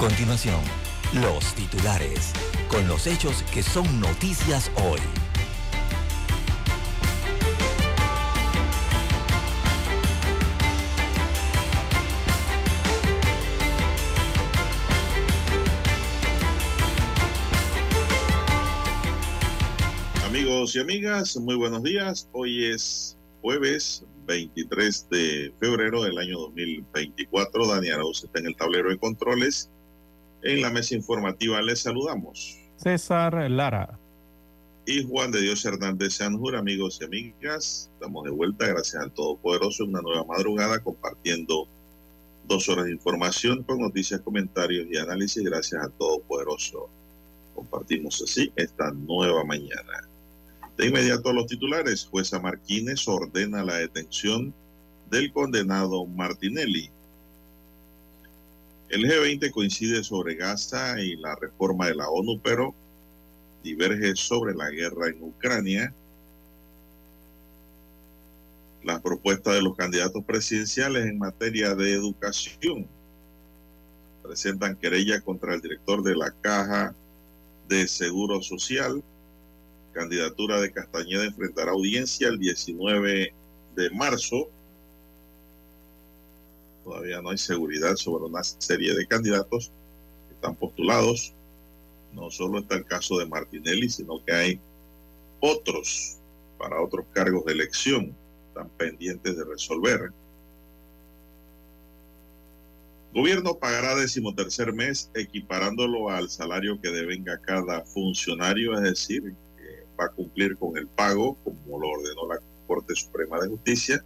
Continuación, los titulares, con los hechos que son noticias hoy. Amigos y amigas, muy buenos días. Hoy es jueves 23 de febrero del año 2024. Dani Arauz está en el tablero de controles. En la mesa informativa les saludamos. César Lara. Y Juan de Dios Hernández Sanjur, amigos y amigas. Estamos de vuelta, gracias al Todopoderoso, en una nueva madrugada compartiendo dos horas de información con noticias, comentarios y análisis. Gracias al Todopoderoso. Compartimos así esta nueva mañana. De inmediato a los titulares, jueza Martínez ordena la detención del condenado Martinelli. El G20 coincide sobre Gaza y la reforma de la ONU, pero diverge sobre la guerra en Ucrania. Las propuestas de los candidatos presidenciales en materia de educación presentan querella contra el director de la Caja de Seguro Social. Candidatura de Castañeda enfrentará audiencia el 19 de marzo. Todavía no hay seguridad sobre una serie de candidatos que están postulados. No solo está el caso de Martinelli, sino que hay otros para otros cargos de elección están pendientes de resolver. Gobierno pagará decimotercer mes equiparándolo al salario que devenga cada funcionario, es decir, que va a cumplir con el pago como lo ordenó la Corte Suprema de Justicia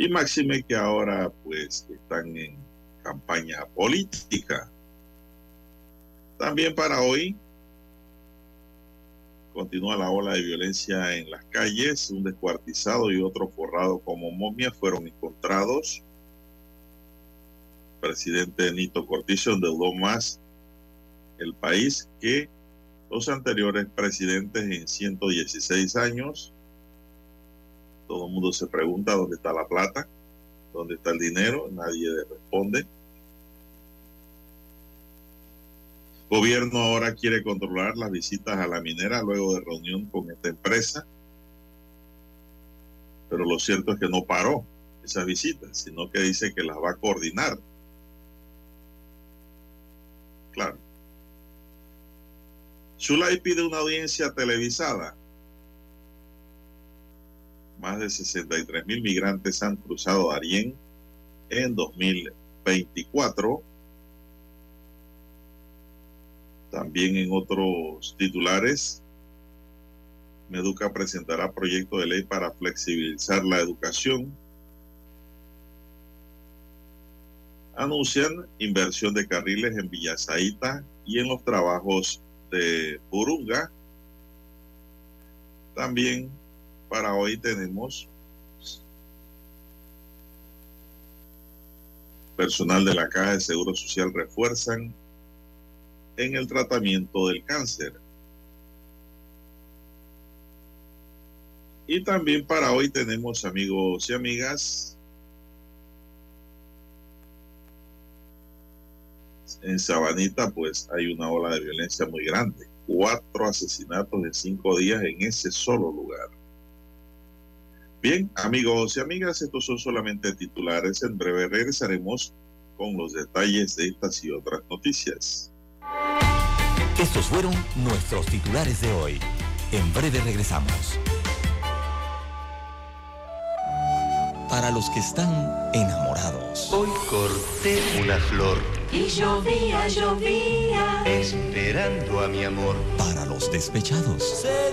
y máxime que ahora pues están en campaña política. También para hoy continúa la ola de violencia en las calles, un descuartizado y otro forrado como momia fueron encontrados presidente Nito Cortizo endeudó más el país que los anteriores presidentes en 116 años. Todo el mundo se pregunta dónde está la plata, dónde está el dinero, nadie responde. Gobierno ahora quiere controlar las visitas a la minera luego de reunión con esta empresa, pero lo cierto es que no paró esas visitas, sino que dice que las va a coordinar claro. Zulay pide una audiencia televisada. Más de 63 mil migrantes han cruzado Darién en 2024. También en otros titulares, Meduca presentará proyecto de ley para flexibilizar la educación anuncian inversión de carriles en Villasaita y en los trabajos de Burunga. También para hoy tenemos personal de la Caja de Seguro Social refuerzan en el tratamiento del cáncer. Y también para hoy tenemos amigos y amigas en Sabanita, pues hay una ola de violencia muy grande. Cuatro asesinatos en cinco días en ese solo lugar. Bien, amigos y amigas, estos son solamente titulares. En breve regresaremos con los detalles de estas y otras noticias. Estos fueron nuestros titulares de hoy. En breve regresamos. Para los que están enamorados. Hoy corté una flor Y llovía, llovía. esperando a mi amor. Para los despechados. Se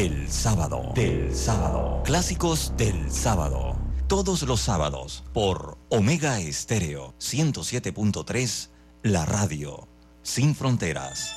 del sábado, del sábado, clásicos del sábado. Todos los sábados por Omega Estéreo 107.3, la radio sin fronteras.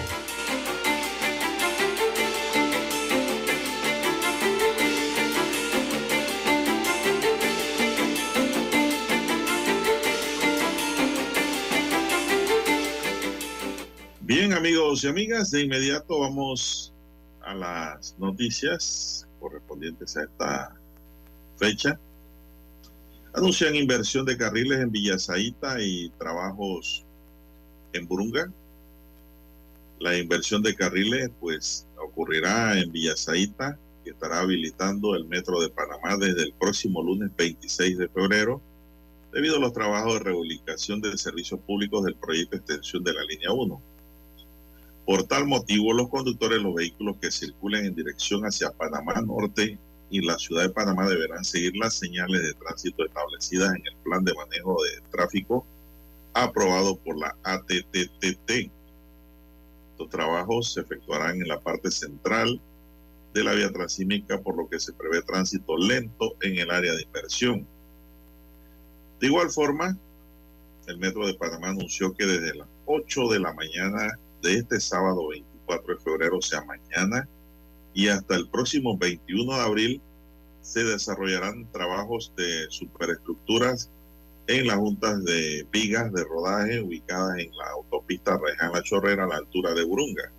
Bien, amigos y amigas, de inmediato vamos a las noticias correspondientes a esta fecha. Anuncian inversión de carriles en Villasaita y trabajos en Burunga. La inversión de carriles, pues, ocurrirá en Villasaita, que estará habilitando el metro de Panamá desde el próximo lunes 26 de febrero, debido a los trabajos de reubicación de servicios públicos del proyecto de extensión de la línea 1. Por tal motivo, los conductores de los vehículos que circulen en dirección hacia Panamá Norte y la ciudad de Panamá deberán seguir las señales de tránsito establecidas en el plan de manejo de tráfico aprobado por la ATTTT. Estos trabajos se efectuarán en la parte central de la vía transímica, por lo que se prevé tránsito lento en el área de inversión. De igual forma, el Metro de Panamá anunció que desde las 8 de la mañana de este sábado 24 de febrero, o sea, mañana, y hasta el próximo 21 de abril, se desarrollarán trabajos de superestructuras en las juntas de vigas de rodaje ubicadas en la autopista Reján La Chorrera a la altura de Burunga.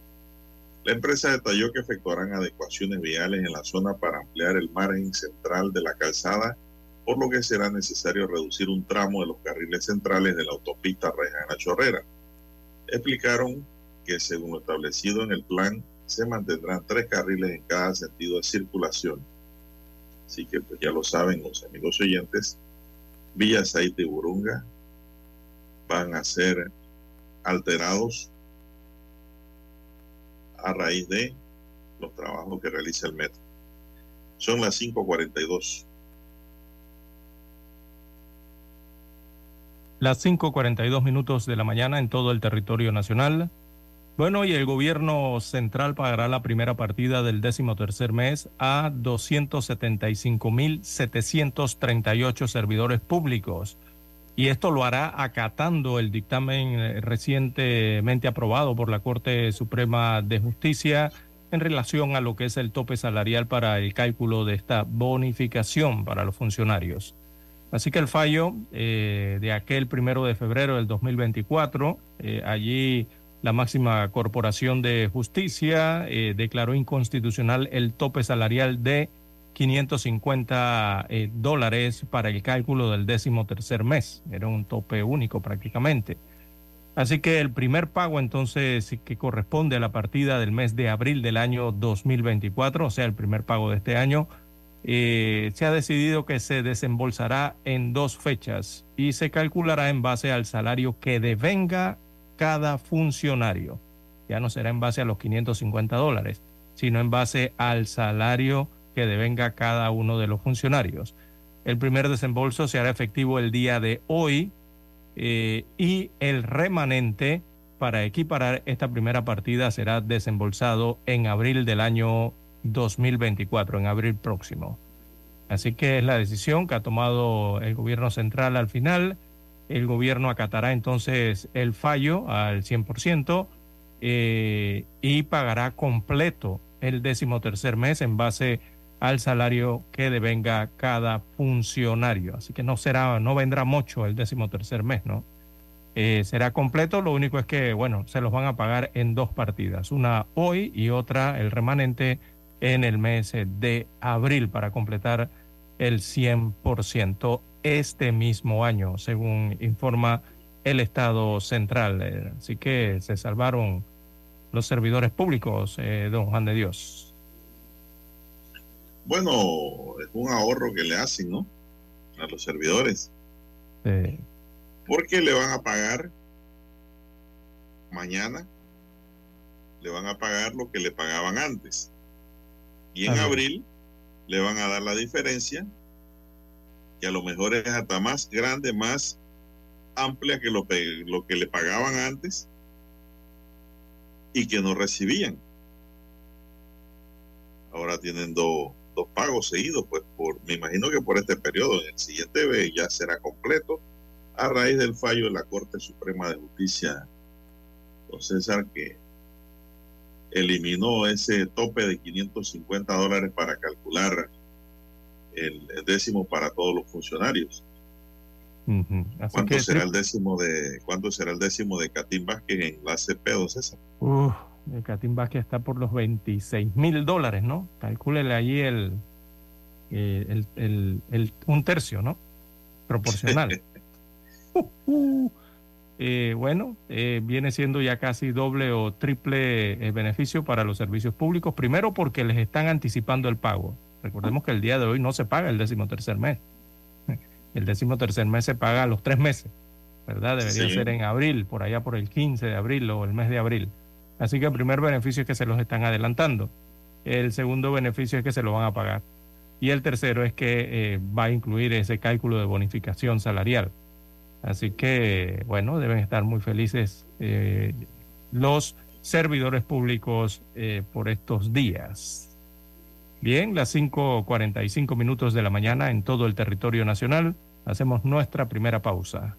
La empresa detalló que efectuarán adecuaciones viales en la zona para ampliar el margen central de la calzada, por lo que será necesario reducir un tramo de los carriles centrales de la autopista Reján La Chorrera. Explicaron que según lo establecido en el plan, se mantendrán tres carriles en cada sentido de circulación. Así que pues ya lo saben los amigos oyentes, Villa Saite y Burunga van a ser alterados a raíz de los trabajos que realiza el metro. Son las 5.42. Las 5.42 minutos de la mañana en todo el territorio nacional. Bueno, y el gobierno central pagará la primera partida del décimo tercer mes a 275.738 servidores públicos. Y esto lo hará acatando el dictamen eh, recientemente aprobado por la Corte Suprema de Justicia en relación a lo que es el tope salarial para el cálculo de esta bonificación para los funcionarios. Así que el fallo eh, de aquel primero de febrero del 2024, eh, allí la máxima corporación de justicia eh, declaró inconstitucional el tope salarial de 550 eh, dólares para el cálculo del décimo tercer mes. Era un tope único prácticamente. Así que el primer pago entonces que corresponde a la partida del mes de abril del año 2024, o sea, el primer pago de este año, eh, se ha decidido que se desembolsará en dos fechas y se calculará en base al salario que devenga cada funcionario. Ya no será en base a los 550 dólares, sino en base al salario que devenga cada uno de los funcionarios. El primer desembolso se hará efectivo el día de hoy eh, y el remanente para equiparar esta primera partida será desembolsado en abril del año 2024, en abril próximo. Así que es la decisión que ha tomado el gobierno central al final. El gobierno acatará entonces el fallo al 100% eh, y pagará completo el décimo tercer mes en base al salario que devenga cada funcionario. Así que no será, no vendrá mucho el décimo tercer mes, ¿no? Eh, será completo, lo único es que, bueno, se los van a pagar en dos partidas, una hoy y otra, el remanente, en el mes de abril para completar el 100% este mismo año, según informa el Estado central. Eh, así que se salvaron los servidores públicos, eh, don Juan de Dios. Bueno, es un ahorro que le hacen, ¿no? A los servidores. Eh, Porque le van a pagar mañana, le van a pagar lo que le pagaban antes. Y en Ajá. abril le van a dar la diferencia, que a lo mejor es hasta más grande, más amplia que lo, lo que le pagaban antes y que no recibían. Ahora tienen do- dos pagos seguidos, pues por, me imagino que por este periodo, en el siguiente ya será completo a raíz del fallo de la Corte Suprema de Justicia, don César, que eliminó ese tope de 550 dólares para calcular el, décimo para todos los funcionarios. Así ¿Cuánto que será el décimo de cuánto será el décimo de Catín Vázquez en la CP, don César? Uf, el Catín Vázquez está por los 26 mil dólares, ¿no? Calcúlele el, eh, el, el- el- un tercio, ¿no? Proporcional. Uh, uh. Eh, bueno, eh, viene siendo ya casi doble o triple eh, beneficio para los servicios públicos. Primero porque les están anticipando el pago. Recordemos que el día de hoy no se paga el décimo tercer mes. El décimo tercer mes se paga a los tres meses, ¿verdad? Debería Sí. ser en abril, por allá por el 15 de abril o el mes de abril. Así que el primer beneficio es que se los están adelantando. El segundo beneficio es que se lo van a pagar. Y el tercero es que eh, va a incluir ese cálculo de bonificación salarial. Así que, bueno, deben estar muy felices eh, los servidores públicos eh, por estos días. Bien, las 5.45 minutos de la mañana en todo el territorio nacional. Hacemos nuestra primera pausa.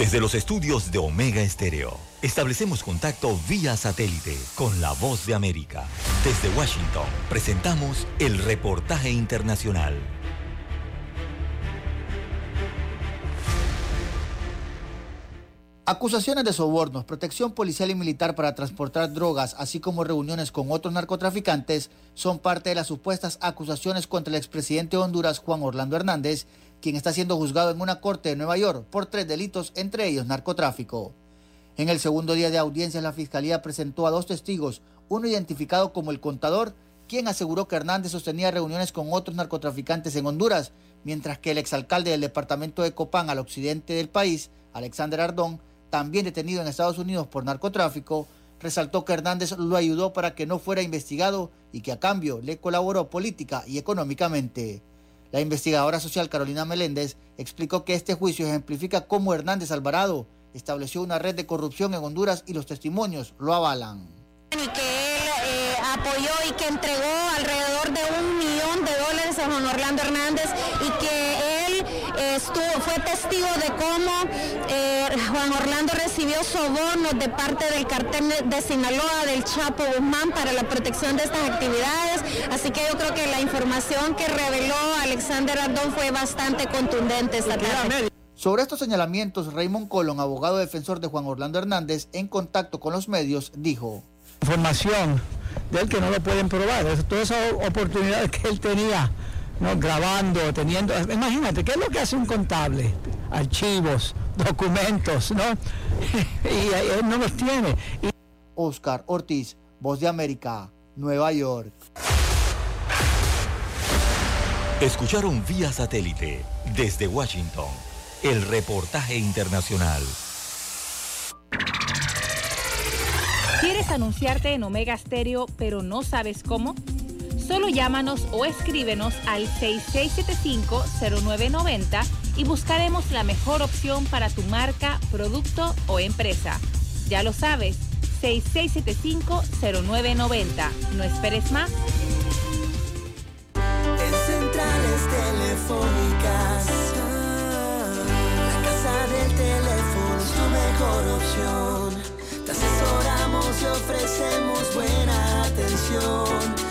Desde los estudios de Omega Estéreo, establecemos contacto vía satélite con la voz de América. Desde Washington, presentamos el reportaje internacional. Acusaciones de sobornos, protección policial y militar para transportar drogas, así como reuniones con otros narcotraficantes, son parte de las supuestas acusaciones contra el expresidente de Honduras, Juan Orlando Hernández, quien está siendo juzgado en una corte de Nueva York por tres delitos, entre ellos narcotráfico. En el segundo día de audiencia, la fiscalía presentó a dos testigos, uno identificado como el contador, quien aseguró que Hernández sostenía reuniones con otros narcotraficantes en Honduras, mientras que el exalcalde del departamento de Copán al occidente del país, Alexander Ardón, también detenido en Estados Unidos por narcotráfico, resaltó que Hernández lo ayudó para que no fuera investigado y que a cambio le colaboró política y económicamente. La investigadora social Carolina Meléndez explicó que este juicio ejemplifica cómo Hernández Alvarado estableció una red de corrupción en Honduras y los testimonios lo avalan. y que él eh, apoyó y que entregó alrededor de un millón de dólares a Juan Orlando Hernández y que estuvo, fue testigo de cómo eh, Juan Orlando recibió sobornos de parte del cartel de Sinaloa, del Chapo Guzmán, para la protección de estas actividades. Así que yo creo que la información que reveló Alexander Ardón fue bastante contundente esta tarde. Sobre estos señalamientos, Raymond Colón, abogado defensor de Juan Orlando Hernández, en contacto con los medios, dijo. Información de él que no lo pueden probar, todas esas oportunidades que él tenía, ¿no? grabando, teniendo, imagínate, ¿qué es lo que hace un contable? Archivos, documentos, ¿no? y él no los tiene. Y... Oscar Ortiz, Voz de América, Nueva York. Escucharon vía satélite desde Washington el reportaje internacional. ¿Quieres anunciarte en Omega Stereo pero no sabes cómo? Solo llámanos o escríbenos al 6675-0990 y buscaremos la mejor opción para tu marca, producto o empresa. Ya lo sabes, 6675-0990. No esperes más. En centrales telefónicas, la casa del teléfono es tu mejor opción. Te asesoramos y ofrecemos buena atención.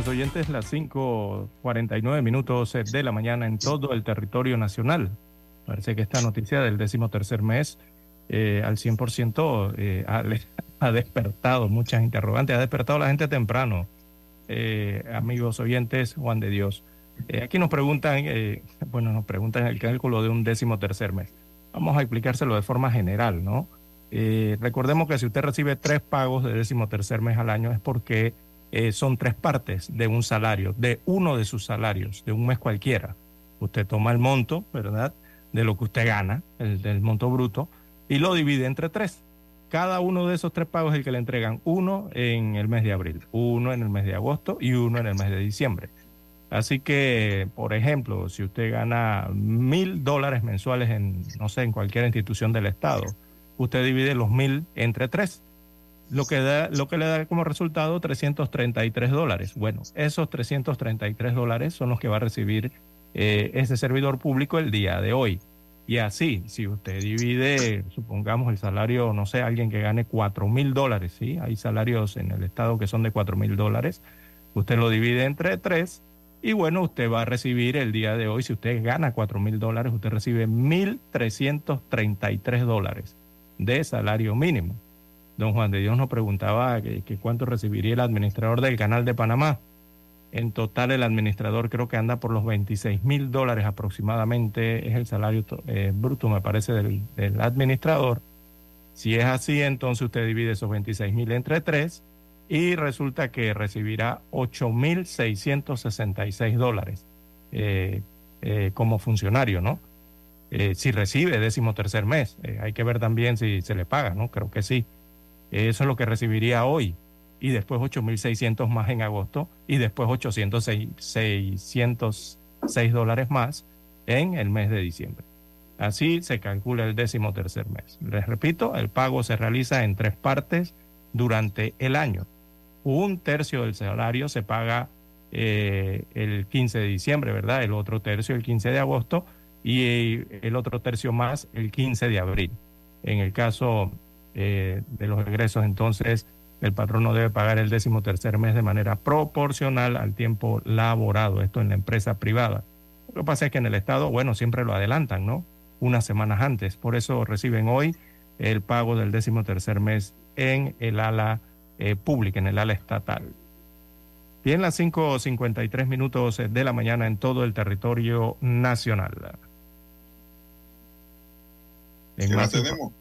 Amigos oyentes, las 5:49 minutos de la mañana en todo el territorio nacional. Parece que esta noticia del décimo tercer mes eh, al 100% eh, ha, despertado muchas interrogantes, ha despertado a la gente temprano. Eh, amigos oyentes, Juan de Dios. Eh, aquí nos preguntan, eh, bueno, nos preguntan el cálculo de un décimo tercer mes. Vamos a explicárselo de forma general, ¿no? Eh, recordemos que si usted recibe tres pagos de décimo tercer mes al año es porque eh, son tres partes de un salario, de uno de sus salarios, de un mes cualquiera. Usted toma el monto, ¿verdad? De lo que usted gana, el del monto bruto, y lo divide entre tres. Cada uno de esos tres pagos es el que le entregan uno en el mes de abril, uno en el mes de agosto y uno en el mes de diciembre. Así que, por ejemplo, si usted gana mil dólares mensuales en, no sé, en cualquier institución del Estado, usted divide los mil entre tres lo que, da, lo que le da como resultado 333 dólares. Bueno, esos 333 dólares son los que va a recibir eh, ese servidor público el día de hoy. Y así, si usted divide, supongamos el salario, no sé, alguien que gane 4 mil dólares, ¿sí? Hay salarios en el estado que son de 4 mil dólares. Usted lo divide entre tres y bueno, usted va a recibir el día de hoy, si usted gana 4 mil dólares, usted recibe 1.333 dólares de salario mínimo. Don Juan de Dios nos preguntaba que, cuánto recibiría el administrador del canal de Panamá. En total el administrador creo que anda por los 26 mil dólares aproximadamente, es el salario eh, bruto me parece del, administrador. Si es así, entonces usted divide esos 26 mil entre tres y resulta que recibirá 8 mil 666 dólares eh, eh, como funcionario, ¿no? Eh, si recibe décimo tercer mes, Eh, hay que ver también si se le paga, ¿no? Creo que sí. Eso es lo que recibiría hoy. Y después 8.600 más en agosto. Y después 806, 606 dólares más en el mes de diciembre. Así se calcula el décimo tercer mes. Les repito, el pago se realiza en tres partes durante el año. Un tercio del salario se paga eh, el 15 de diciembre, ¿verdad? El otro tercio el 15 de agosto y el otro tercio más el 15 de abril. En el caso eh, de los egresos, entonces el patrono debe pagar el décimo tercer mes de manera proporcional al tiempo laborado, esto en la empresa privada. Lo que pasa es que en el Estado, bueno, siempre lo adelantan, ¿no? unas semanas antes. Por eso reciben hoy el pago del décimo tercer mes en el ala eh, pública, en el ala estatal. Bien, las 5.53 minutos de la mañana en todo el territorio nacional. En más, tenemos?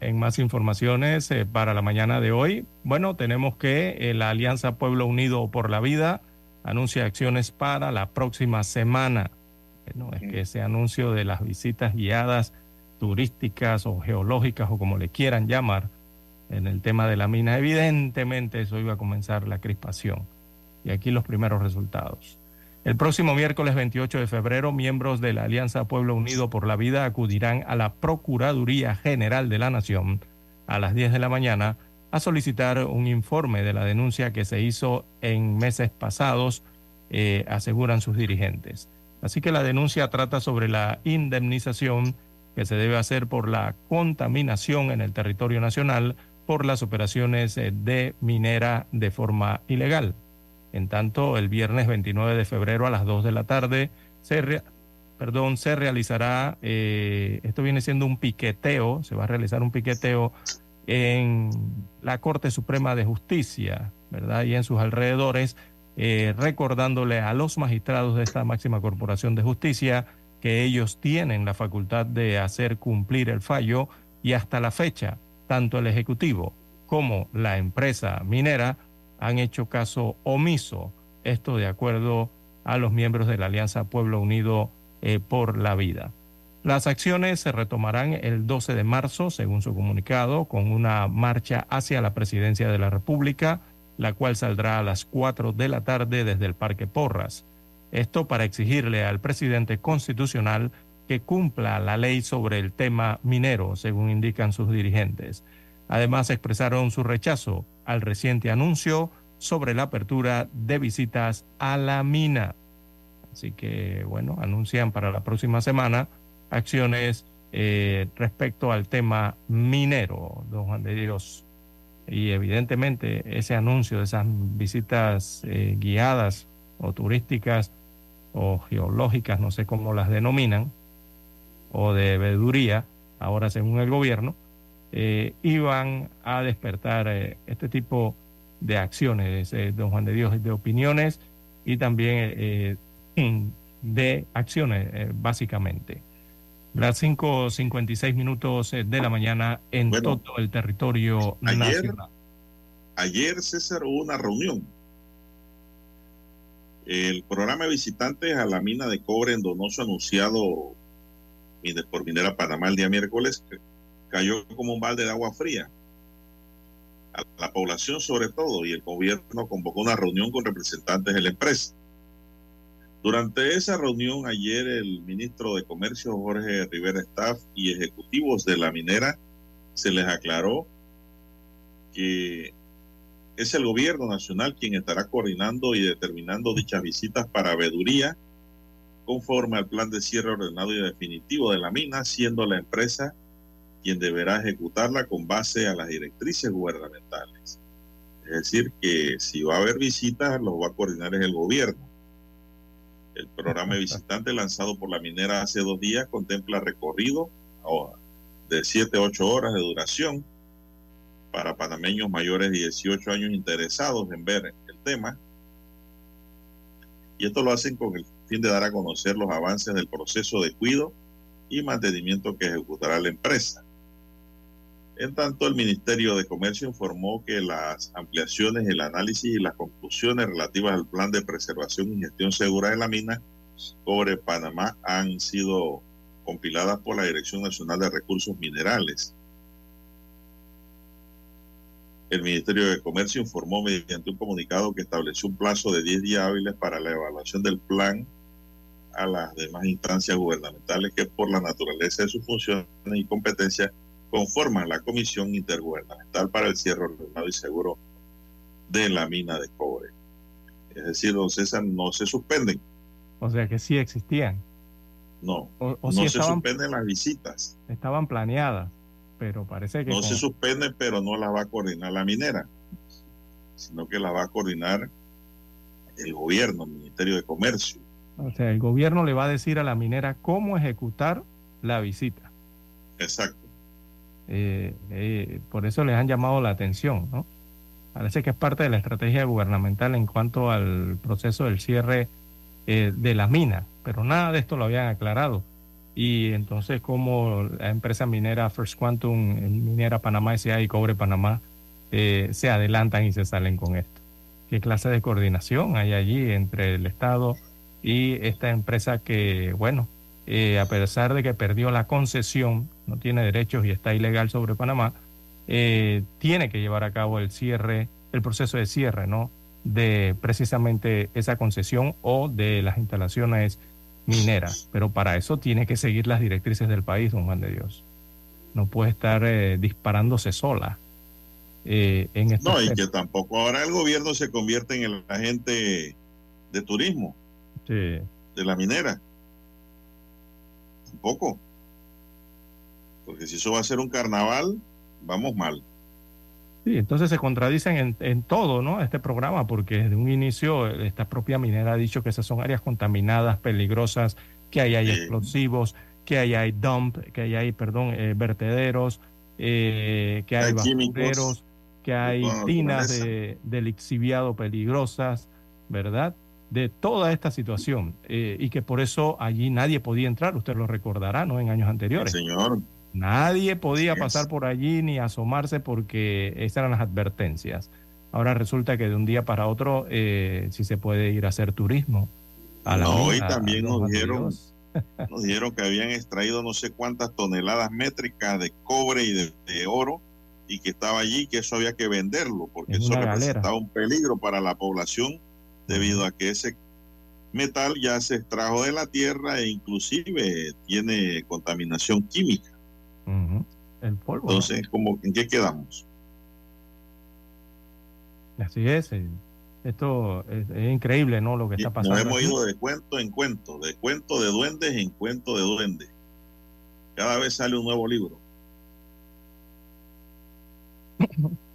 En más informaciones eh, para la mañana de hoy, bueno, tenemos que eh, la Alianza Pueblo Unido por la Vida anuncia acciones para la próxima semana. Bueno, es que ese anuncio de las visitas guiadas turísticas o geológicas o como le quieran llamar en el tema de la mina, evidentemente eso iba a comenzar la crispación. Y aquí los primeros resultados. El próximo miércoles 28 de febrero, miembros de la Alianza Pueblo Unido por la Vida acudirán a la Procuraduría General de la Nación a las 10 de la mañana a solicitar un informe de la denuncia que se hizo en meses pasados, eh, aseguran sus dirigentes. Así que la denuncia trata sobre la indemnización que se debe hacer por la contaminación en el territorio nacional por las operaciones eh, de minera de forma ilegal. En tanto, el viernes 29 de febrero a las 2 de la tarde se, perdón, se realizará, eh, esto viene siendo un piqueteo, se va a realizar un piqueteo en la Corte Suprema de Justicia, ¿verdad? Y en sus alrededores, eh, recordándole a los magistrados de esta máxima corporación de justicia que ellos tienen la facultad de hacer cumplir el fallo y hasta la fecha, tanto el Ejecutivo como la empresa minera han hecho caso omiso, esto de acuerdo a los miembros de la Alianza Pueblo Unido eh, por la Vida. Las acciones se retomarán el 12 de marzo, según su comunicado, con una marcha hacia la presidencia de la República, la cual saldrá a las 4 de la tarde desde el Parque Porras. Esto para exigirle al presidente constitucional que cumpla la ley sobre el tema minero, según indican sus dirigentes. Además, expresaron su rechazo al reciente anuncio sobre la apertura de visitas a la mina. Así que, bueno, anuncian para la próxima semana acciones eh, respecto al tema minero, don Juan de Dios. Y evidentemente ese anuncio de esas visitas eh, guiadas o turísticas o geológicas, no sé cómo las denominan, o de veeduría, ahora según el gobierno, eh, iban a despertar eh, este tipo de acciones, eh, don Juan de Dios, de opiniones y también de acciones, básicamente. Las 5.56 minutos de la mañana en todo el territorio ayer, nacional. Ayer, César, hubo una reunión. El programa de visitantes a la mina de cobre en Donoso anunciado por Minera Panamá el día miércoles cayó como un balde de agua fría a la población sobre todo y el gobierno convocó una reunión con representantes de la empresa. Durante esa reunión ayer el ministro de Comercio Jorge Rivera Staff y ejecutivos de la minera se les aclaró que es el gobierno nacional quien estará coordinando y determinando dichas visitas para veeduría conforme al plan de cierre ordenado y definitivo de la mina, siendo la empresa quien deberá ejecutarla con base a las directrices gubernamentales. Es decir, que si va a haber visitas, lo va a coordinar el gobierno. El programa de visitantes lanzado por la minera hace dos días contempla recorrido de 7 a 8 horas de duración para panameños mayores de 18 años interesados en ver el tema. Y esto lo hacen con el fin de dar a conocer los avances del proceso de cuido y mantenimiento que ejecutará la empresa. En tanto, el Ministerio de Comercio informó que las ampliaciones, el análisis y las conclusiones relativas al plan de preservación y gestión segura de la mina Cobre Panamá han sido compiladas por la Dirección Nacional de Recursos Minerales. El Ministerio de Comercio informó mediante un comunicado que estableció un plazo de 10 días hábiles para la evaluación del plan a las demás instancias gubernamentales que por la naturaleza de sus funciones y competencias conforman la Comisión Intergubernamental para el Cierre Ordenado y Seguro de la mina de cobre. Es decir, don César, no se suspenden. O sea que sí existían. No, O- o no sí se estaban- suspenden las visitas. Estaban planeadas, pero parece que No con- se suspenden, pero no las va a coordinar la minera, sino que las va a coordinar el gobierno, el Ministerio de Comercio. O sea, el gobierno le va a decir a la minera cómo ejecutar la visita. Exacto. Eh, eh, por eso les han llamado la atención, ¿no? Parece que es parte de la estrategia gubernamental en cuanto al proceso del cierre eh, de la mina, pero nada de esto lo habían aclarado. Y entonces, como la empresa minera First Quantum, Minera Panamá S.A. y Cobre Panamá se adelantan y se salen con esto. ¿Qué clase de coordinación hay allí entre el Estado y esta empresa que, bueno, a pesar de que perdió la concesión, no tiene derechos y está ilegal sobre Panamá, eh, tiene que llevar a cabo el cierre, el proceso de cierre, ¿no? De precisamente esa concesión o de las instalaciones mineras. Pero para eso tiene que seguir las directrices del país, don Juan de Dios. No puede estar eh, disparándose sola. Eh, en este no, y que tampoco ahora el gobierno se convierte en el agente de turismo de la minera. Tampoco. Porque si eso va a ser un carnaval, vamos mal. Sí, entonces se contradicen en, en, todo, ¿no? Este programa, porque desde un inicio esta propia minera ha dicho que esas son áreas contaminadas, peligrosas, que ahí hay explosivos, que ahí hay dump, que ahí hay, perdón, eh, vertederos, eh, que hay, hay basureros, que hay tinas de, de, lixiviado peligrosas, ¿verdad? De toda esta situación. Eh, y que por eso allí nadie podía entrar, usted lo recordará, ¿no? En años anteriores. señor. Nadie podía pasar por allí ni asomarse porque esas eran las advertencias. Ahora resulta que de un día para otro eh, sí se puede ir a hacer turismo. A la no, y también nos dijeron, nos dijeron que habían extraído no sé cuántas toneladas métricas de cobre y de, de oro y que estaba allí, que eso había que venderlo, porque eso representaba un peligro para la población debido a que ese metal ya se extrajo de la tierra e inclusive tiene contaminación química. El polvo. Entonces, ¿cómo, ¿en qué quedamos? Así es. eh, Esto es, es increíble, ¿no? Lo que está pasando. Nos hemos aquí. ido de cuento en cuento, de cuento de duendes en cuento de duendes. Cada vez sale un nuevo libro.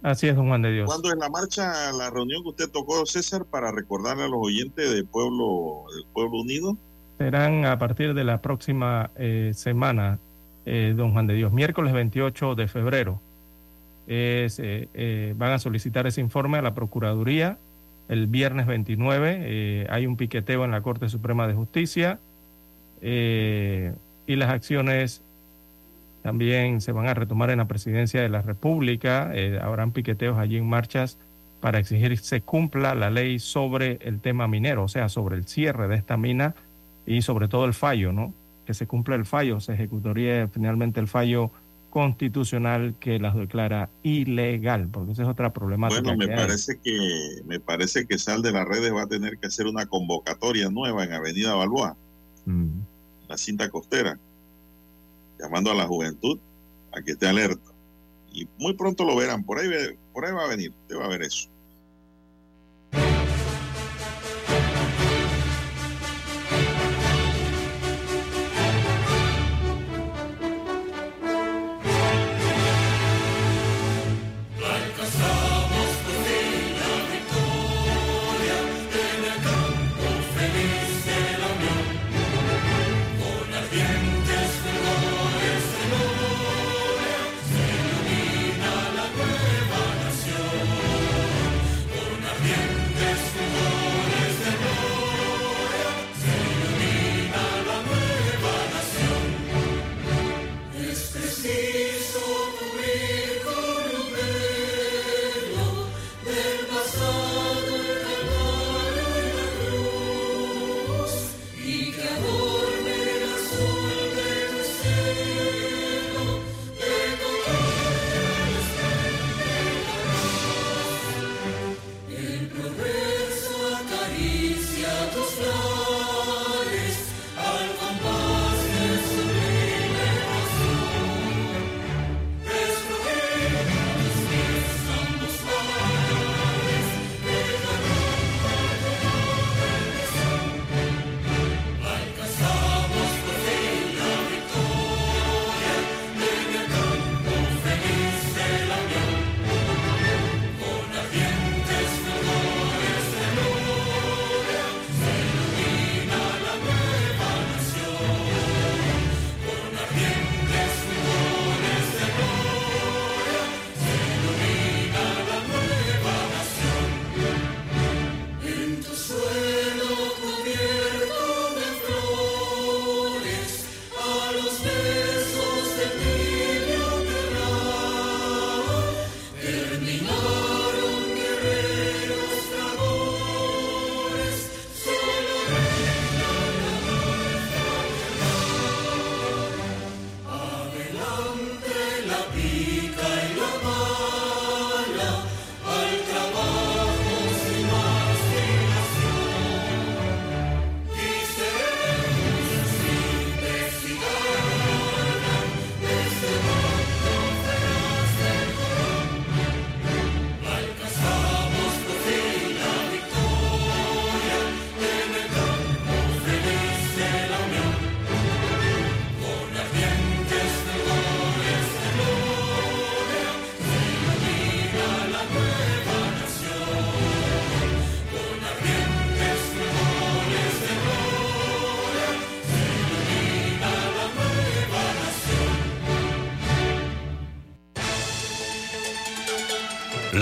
Así es, don Juan de Dios. ¿Cuándo es la marcha, la reunión que usted tocó, César, para recordarle a los oyentes del pueblo, del pueblo unido? Serán a partir de la próxima eh, semana, eh, don Juan de Dios, miércoles 28 de febrero. Eh, eh, van a solicitar ese informe a la Procuraduría el viernes 29. eh, hay un piqueteo en la Corte Suprema de Justicia y las acciones también se van a retomar en la Presidencia de la República. Habrán piqueteos allí en marchas para exigir que se cumpla la ley sobre el tema minero, o sea, sobre el cierre de esta mina y sobre todo el fallo, ¿no? Que se cumpla el fallo, se ejecutaría finalmente el fallo constitucional que las declara ilegal, porque esa es otra problemática. Bueno, me que hay. parece que me parece que Sal de las Redes va a tener que hacer una convocatoria nueva en Avenida Balboa, Mm. la cinta costera, llamando a la juventud a que esté alerta. Y muy pronto lo verán, por ahí, por ahí va a venir, usted va a ver eso.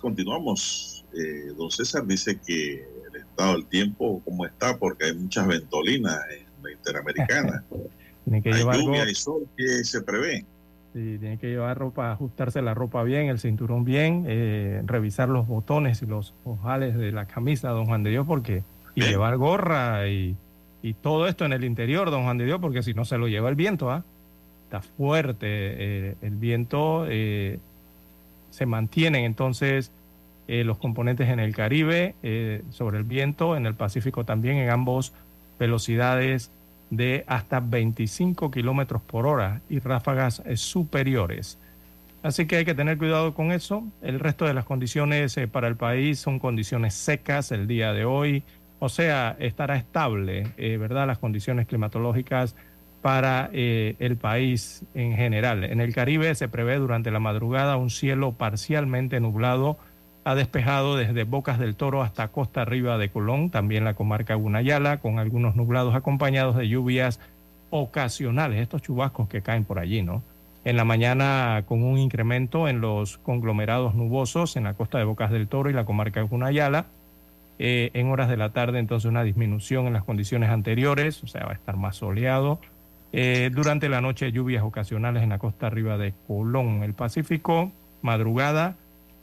Continuamos. Eh, don César dice que el estado del tiempo, ¿cómo está? Porque hay muchas ventolinas en la Interamericana. Tiene que hay llevar lluvia go- y sol que se prevé. Sí, tiene que llevar ropa, ajustarse la ropa bien, el cinturón bien, eh, revisar los botones y los ojales de la camisa, don Juan de Dios, porque y Bien. llevar gorra y, y todo esto en el interior, don Juan de Dios, porque si no se lo lleva el viento, ¿ah? Está fuerte eh, el viento, eh, se mantienen entonces eh, los componentes en el Caribe eh, sobre el viento, en el Pacífico también, en ambos velocidades de hasta 25 kilómetros por hora y ráfagas eh, superiores. Así que hay que tener cuidado con eso. El resto de las condiciones para el país son condiciones secas el día de hoy. O sea, estará estable, ¿verdad? Las condiciones climatológicas para eh, el país en general. En el Caribe se prevé durante la madrugada un cielo parcialmente nublado a despejado desde Bocas del Toro hasta Costa Arriba de Colón, también la comarca Gunayala, con algunos nublados acompañados de lluvias ocasionales, estos chubascos que caen por allí, ¿no? En la mañana con un incremento en los conglomerados nubosos en la costa de Bocas del Toro y la comarca Gunayala. Eh, en horas de la tarde entonces una disminución en las condiciones anteriores, o sea, va a estar más soleado. Eh, durante la noche lluvias ocasionales en la costa arriba de Colón, el Pacífico, madrugada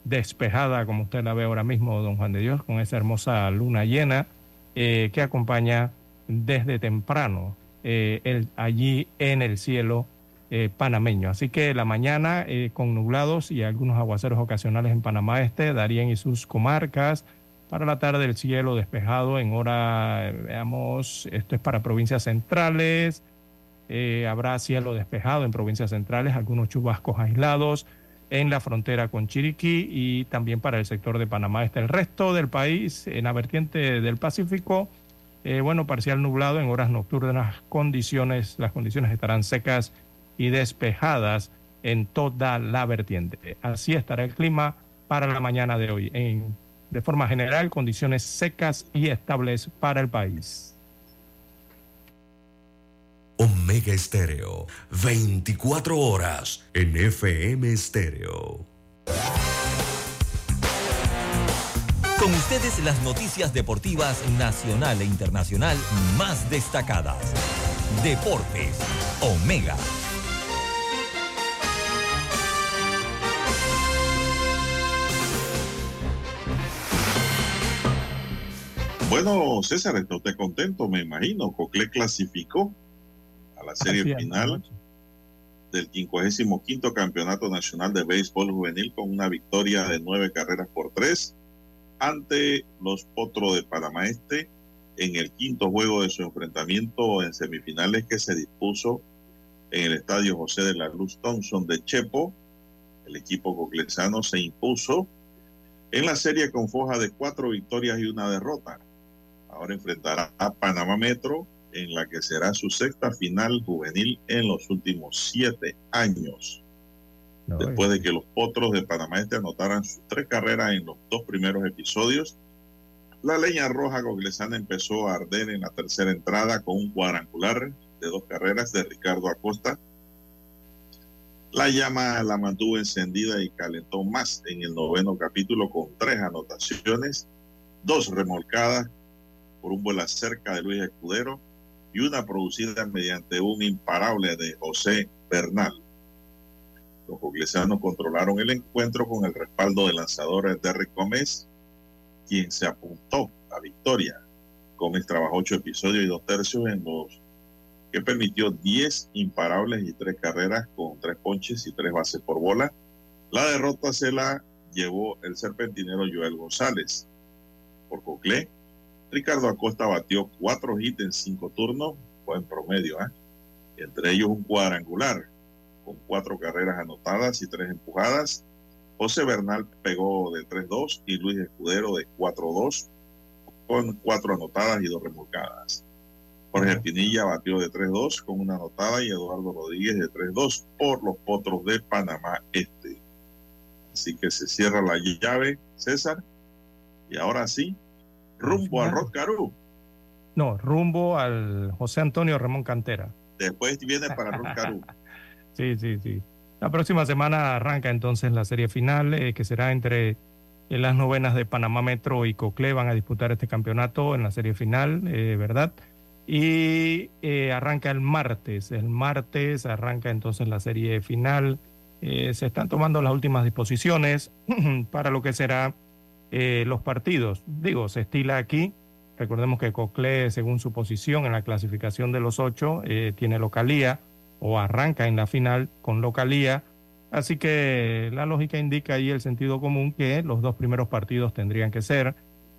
despejada, como usted la ve ahora mismo, don Juan de Dios, con esa hermosa luna llena eh, que acompaña desde temprano eh, el- allí en el cielo eh, panameño. Así que la mañana eh, con nublados y algunos aguaceros ocasionales en Panamá Este, Darien y sus comarcas. Para la tarde el cielo despejado en hora, veamos, esto es para provincias centrales, eh, habrá cielo despejado en provincias centrales, algunos chubascos aislados en la frontera con Chiriquí y también para el sector de Panamá Este. El resto del país, en la vertiente del Pacífico, eh, bueno, parcial nublado en horas nocturnas, condiciones, las condiciones estarán secas y despejadas en toda la vertiente. Así estará el clima para la mañana de hoy. En, de forma general, condiciones secas y estables para el país. Omega Estéreo, 24 horas en FM Estéreo. Con ustedes las noticias deportivas nacional e internacional más destacadas. Deportes. Omega. Bueno, César, usted contento, me imagino. Cocle clasificó a la serie final del 55 Campeonato Nacional de Béisbol Juvenil con una victoria de nueve carreras por tres ante los Potros de Panamá Este en el quinto juego de su enfrentamiento en semifinales que se dispuso en el estadio José de la Luz Thompson de Chepo. El equipo coclesano se impuso en la serie con foja de cuatro victorias y una derrota. Ahora enfrentará a Panamá Metro en la que será su sexta final juvenil en los últimos siete años. No, Después de que los potros de Panamá Este anotaran sus tres carreras en los dos primeros episodios, la leña roja goglesana empezó a arder en la tercera entrada con un cuadrangular de dos carreras de Ricardo Acosta. La llama la mantuvo encendida y calentó más en el noveno capítulo con tres anotaciones, dos remolcadas por un vuelo cerca de Luis Escudero y una producida mediante un imparable de José Bernal. Los coglesanos controlaron el encuentro con el respaldo del lanzador Derrick Gómez, quien se apuntó a victoria. Gómez trabajó ocho episodios y dos tercios en los que permitió 10 imparables y tres carreras con tres ponches y tres bases por bola. La derrota se la llevó el serpentinero Joel González. Por Coclé, Ricardo Acosta batió cuatro hits en cinco turnos, fue en promedio, ¿eh? entre ellos un cuadrangular, con cuatro carreras anotadas y tres empujadas. José Bernal pegó de 3-2 y Luis Escudero de 4-2, con cuatro anotadas y dos remolcadas. Jorge Pinilla batió de 3-2 con una anotada y Eduardo Rodríguez de 3-2 por los potros de Panamá Este. Así que se cierra la llave, César. Y ahora sí, rumbo al Rod Caru. No, rumbo al José Antonio Ramón Cantera. Después viene para Rod Caru. sí, sí, sí. La próxima semana arranca entonces la serie final, eh, que será entre eh, las novenas de Panamá Metro y Cocle. Van a disputar este campeonato en la serie final, eh, ¿verdad? Y eh, arranca el martes. El martes arranca entonces la serie final. Se están tomando las últimas disposiciones para lo que será eh, los partidos. Digo, se estila aquí. Recordemos que Cocle, según su posición en la clasificación de los ocho, eh, tiene localía o arranca en la final con localía. Así que la lógica indica ahí el sentido común que los dos primeros partidos tendrían que ser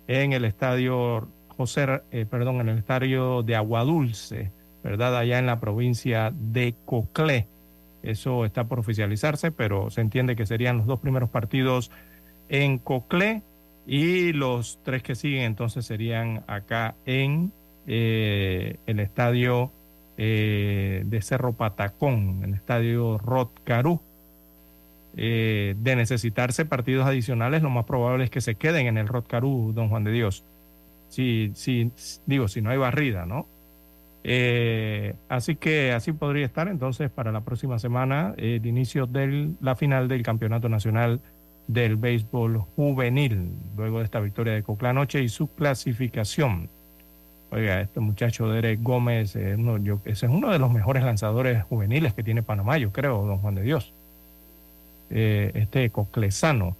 en el estadio José, eh, perdón, en el estadio de Aguadulce, ¿verdad? Allá en la provincia de Coclé. Eso está por oficializarse, pero se entiende que serían los dos primeros partidos en Coclé y los tres que siguen entonces serían acá en eh, el estadio eh, de Cerro Patacón, el estadio Rod Carú. Eh, de necesitarse partidos adicionales, lo más probable es que se queden en el Rod Carú, don Juan de Dios. Si, si, digo, si no hay barrida, ¿no? Eh, así que así podría estar entonces para la próxima semana el inicio de la final del Campeonato Nacional del Béisbol Juvenil, luego de esta victoria de Coclá anoche y su clasificación. Oiga, este muchacho Derek Gómez, ese es uno de los mejores lanzadores juveniles que tiene Panamá, yo creo, don Juan de Dios. Eh, este coclesano.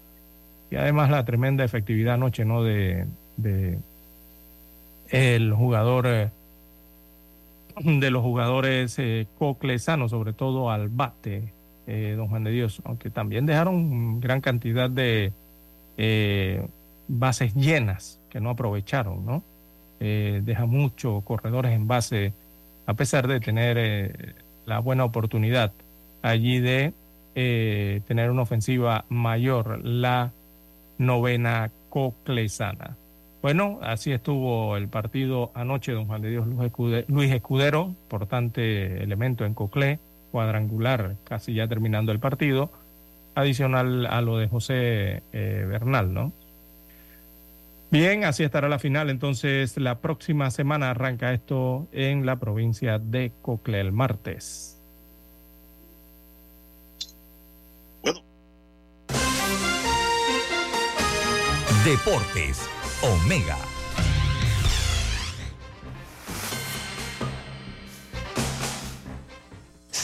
Y además la tremenda efectividad anoche, ¿no? De, de el jugador, eh, de los jugadores eh, coclesanos, sobre todo al bate, eh, don Juan de Dios, aunque también dejaron gran cantidad de eh, bases llenas que no aprovecharon, ¿no? Eh, deja muchos corredores en base, a pesar de tener la buena oportunidad allí de tener una ofensiva mayor, la novena coclesana. Bueno, así estuvo el partido anoche, don Juan de Dios Luis Escudero, Luis Escudero importante elemento en Coclé, cuadrangular, casi ya terminando el partido, adicional a lo de José eh, Bernal, ¿no? Bien, así estará la final. Entonces, la próxima semana arranca esto en la provincia de Coclé el martes. Deportes, Omega.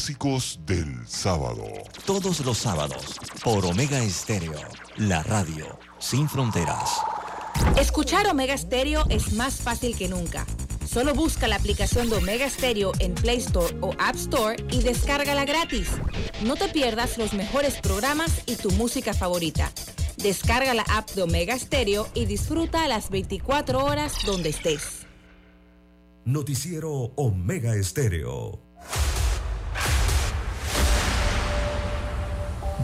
Clásicos del sábado. Todos los sábados por Omega Estéreo, la radio sin fronteras. Escuchar Omega Stereo es más fácil que nunca. Solo busca la aplicación de Omega Stereo en Play Store o App Store y descárgala gratis. No te pierdas los mejores programas y tu música favorita. Descarga la app de Omega Stereo y disfruta las 24 horas donde estés. Noticiero Omega Estéreo.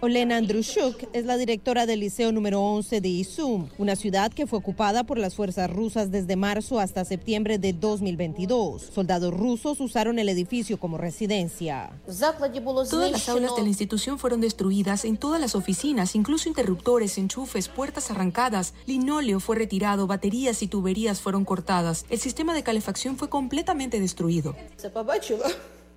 Olena Andrushuk es la directora del Liceo número 11 de Izum, una ciudad que fue ocupada por las fuerzas rusas desde marzo hasta septiembre de 2022. Soldados rusos usaron el edificio como residencia. Todas las aulas de la institución fueron destruidas en todas las oficinas, incluso interruptores, enchufes, puertas arrancadas, linóleo fue retirado, baterías y tuberías fueron cortadas. El sistema de calefacción fue completamente destruido.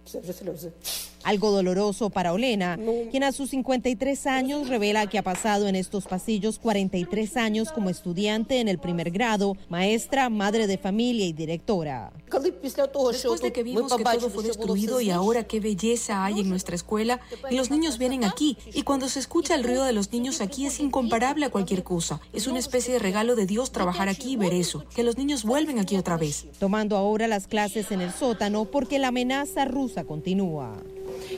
Algo doloroso para Olena, quien a sus 53 años revela que ha pasado en estos pasillos 43 años como estudiante en el primer grado, maestra, madre de familia y directora. Después de que vimos que todo fue destruido y ahora qué belleza hay en nuestra escuela y los niños vienen aquí y cuando se escucha el ruido de los niños aquí es incomparable a cualquier cosa. Es una especie de regalo de Dios trabajar aquí y ver eso, que los niños vuelven aquí otra vez. Tomando ahora las clases en el sótano porque la amenaza rusa continúa.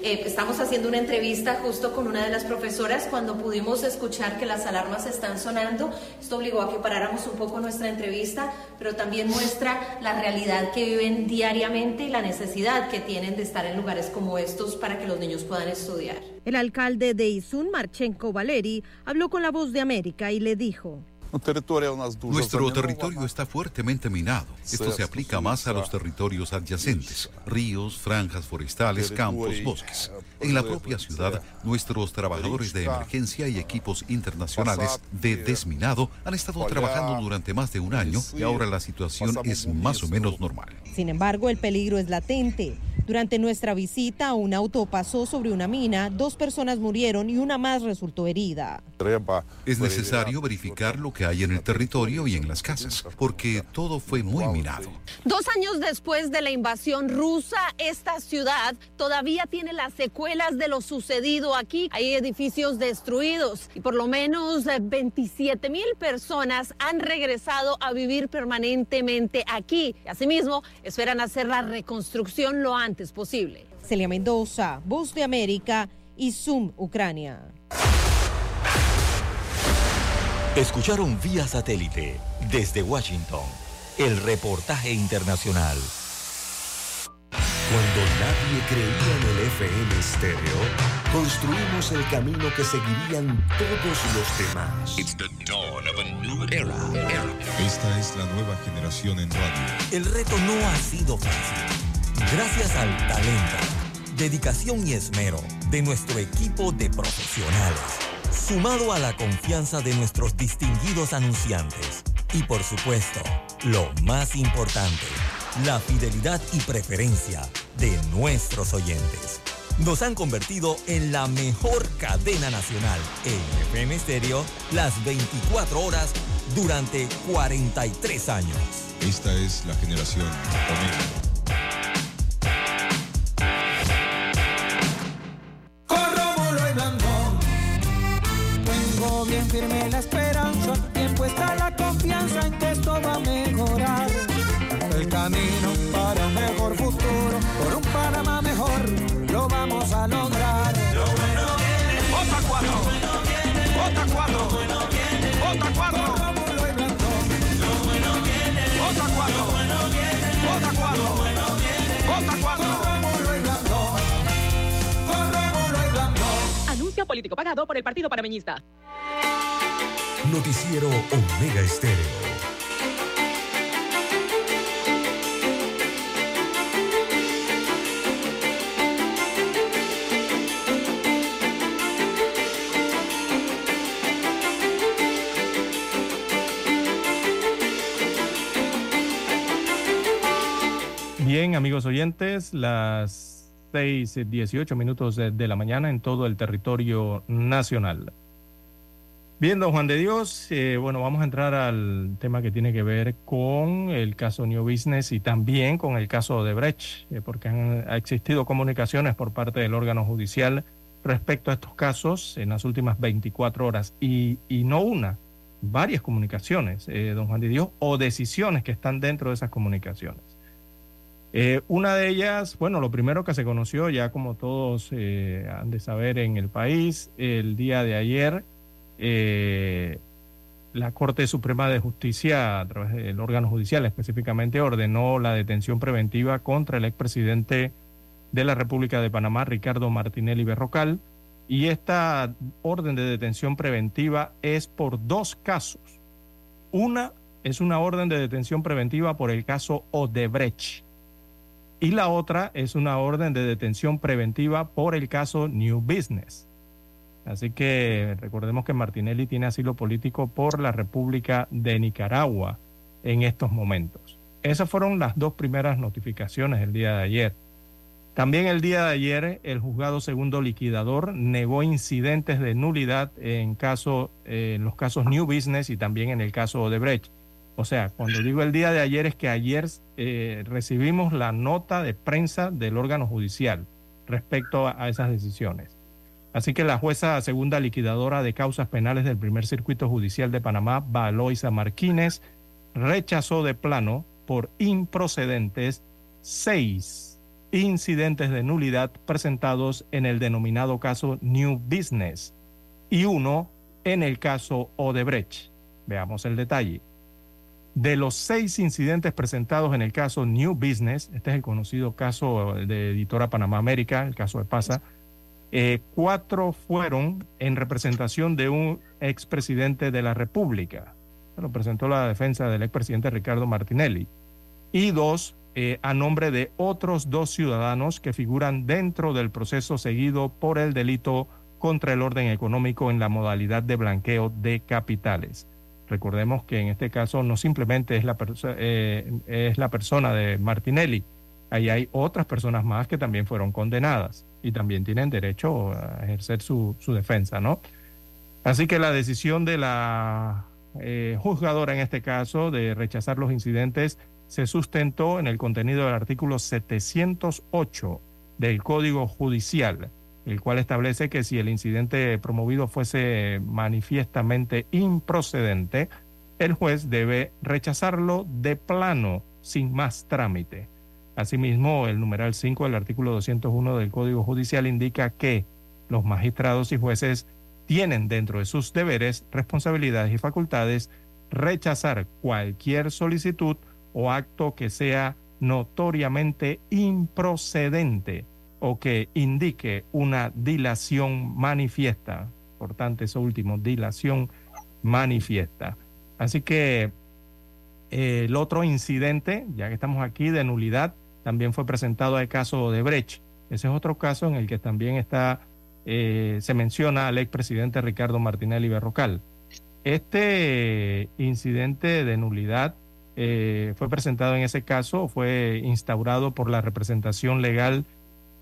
Eh, estamos haciendo una entrevista justo con una de las profesoras cuando pudimos escuchar que las alarmas están sonando. Esto obligó a que paráramos un poco nuestra entrevista, pero también muestra la realidad que viven diariamente y la necesidad que tienen de estar en lugares como estos para que los niños puedan estudiar. El alcalde de Izun, Marchenko Valeri, habló con la voz de América y le dijo. Nuestro territorio está fuertemente minado. Esto se aplica más a los territorios adyacentes, ríos, franjas forestales, campos, bosques. En la propia ciudad, nuestros trabajadores de emergencia y equipos internacionales de desminado han estado trabajando durante más de un año y ahora la situación es más o menos normal. Sin embargo, el peligro es latente. Durante nuestra visita, un auto pasó sobre una mina, dos personas murieron y una más resultó herida. Es necesario verificar lo que hay en el territorio y en las casas, porque todo fue muy minado. Dos años después de la invasión rusa, esta ciudad todavía tiene las secuelas de lo sucedido aquí. Hay edificios destruidos y por lo menos 27 mil personas han regresado a vivir permanentemente aquí. Y asimismo, esperan hacer la reconstrucción lo antes posible. Celia Mendoza, Voz de América y Zoom, Ucrania. Escucharon vía satélite desde Washington el reportaje internacional. Cuando nadie creía en el FM estéreo, construimos el camino que seguirían todos los demás. Esta es la nueva generación en radio. El reto no ha sido fácil. Gracias al talento, dedicación y esmero de nuestro equipo de profesionales, sumado a la confianza de nuestros distinguidos anunciantes y por supuesto, lo más importante, la fidelidad y preferencia de nuestros oyentes. Nos han convertido en la mejor cadena nacional en FM Stereo las 24 horas durante 43 años. Esta es la generación Omega. Con Rómulo y Blandón. Tengo bien firme la esperanza, bien puesta la confianza Anuncio político pagado por el Partido Panameñista. Noticiero Omega Estéreo. Bien, amigos oyentes, las 6, 18 minutos de la mañana en todo el territorio nacional. Bien, don Juan de Dios, eh, bueno, vamos a entrar al tema que tiene que ver con el caso New Business y también con el caso de Brecht, eh, porque han ha existido comunicaciones por parte del órgano judicial respecto a estos casos en las últimas 24 horas y, y no una, varias comunicaciones, eh, don Juan de Dios, o decisiones que están dentro de esas comunicaciones. Eh, una de ellas, bueno, lo primero que se conoció, ya como todos eh, han de saber en el país, el día de ayer, eh, la Corte Suprema de Justicia, a través del órgano judicial específicamente, ordenó la detención preventiva contra el expresidente de la República de Panamá, Ricardo Martinelli Berrocal, Y esta orden de detención preventiva es por dos casos. Una es una orden de detención preventiva por el caso Odebrecht. Y la otra es una orden de detención preventiva por el caso New Business. Así que recordemos que Martinelli tiene asilo político por la República de Nicaragua en estos momentos. Esas fueron las dos primeras notificaciones el día de ayer. También el día de ayer el juzgado segundo liquidador negó incidentes de nulidad en, caso, en los casos New Business y también en el caso Odebrecht. O sea, cuando digo el día de ayer es que ayer eh, recibimos la nota de prensa del órgano judicial respecto a, esas decisiones. Así que la jueza segunda liquidadora de causas penales del primer circuito judicial de Panamá, Valoisa Marquínez, rechazó de plano por improcedentes seis incidentes de nulidad presentados en el denominado caso New Business y uno en el caso Odebrecht. Veamos el detalle. De los seis incidentes presentados en el caso New Business, este es el conocido caso de Editora Panamá América, el caso de Pasa, eh, cuatro fueron en representación de un expresidente de la República. Lo presentó la defensa del expresidente Ricardo Martinelli. Y dos eh, a nombre de otros dos ciudadanos que figuran dentro del proceso seguido por el delito contra el orden económico en la modalidad de blanqueo de capitales. Recordemos que en este caso no simplemente es la, eh, es la persona de Martinelli, ahí hay otras personas más que también fueron condenadas y también tienen derecho a ejercer su, su defensa, ¿no? Así que la decisión de la eh, juzgadora en este caso de rechazar los incidentes se sustentó en el contenido del artículo 708 del Código Judicial, el cual establece que si el incidente promovido fuese manifiestamente improcedente, el juez debe rechazarlo de plano sin más trámite. Asimismo, el numeral 5 del artículo 201 del Código Judicial indica que los magistrados y jueces tienen dentro de sus deberes, responsabilidades y facultades rechazar cualquier solicitud o acto que sea notoriamente improcedente o que indique una dilación manifiesta. Importante eso último, dilación manifiesta. Así que eh, el otro incidente, ya que estamos aquí, de nulidad, también fue presentado el caso de Brecht. Ese es otro caso en el que también está, eh, se menciona al expresidente Ricardo Martinelli Berrocal. Este incidente de nulidad eh, fue presentado en ese caso, fue instaurado por la representación legal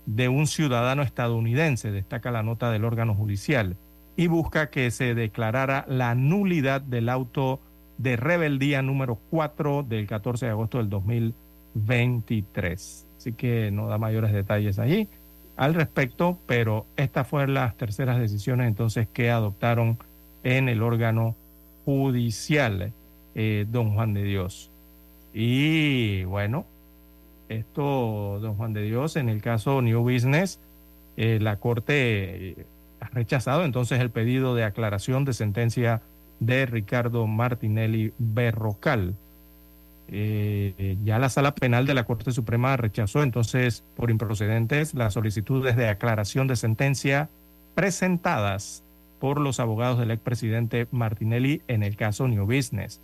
de un ciudadano estadounidense, destaca la nota del órgano judicial, y busca que se declarara la nulidad del auto de rebeldía número 4 del 14 de agosto del 2000 23. Así que no da mayores detalles allí al respecto, pero estas fueron las terceras decisiones entonces que adoptaron en el órgano judicial, eh, don Juan de Dios. Y bueno, esto, don Juan de Dios, en el caso New Business, eh, la Corte eh, ha rechazado entonces el pedido de aclaración de sentencia de Ricardo Martinelli Berrocal. Eh, ya la sala penal de la Corte Suprema rechazó entonces por improcedentes las solicitudes de aclaración de sentencia presentadas por los abogados del expresidente Martinelli en el caso New Business.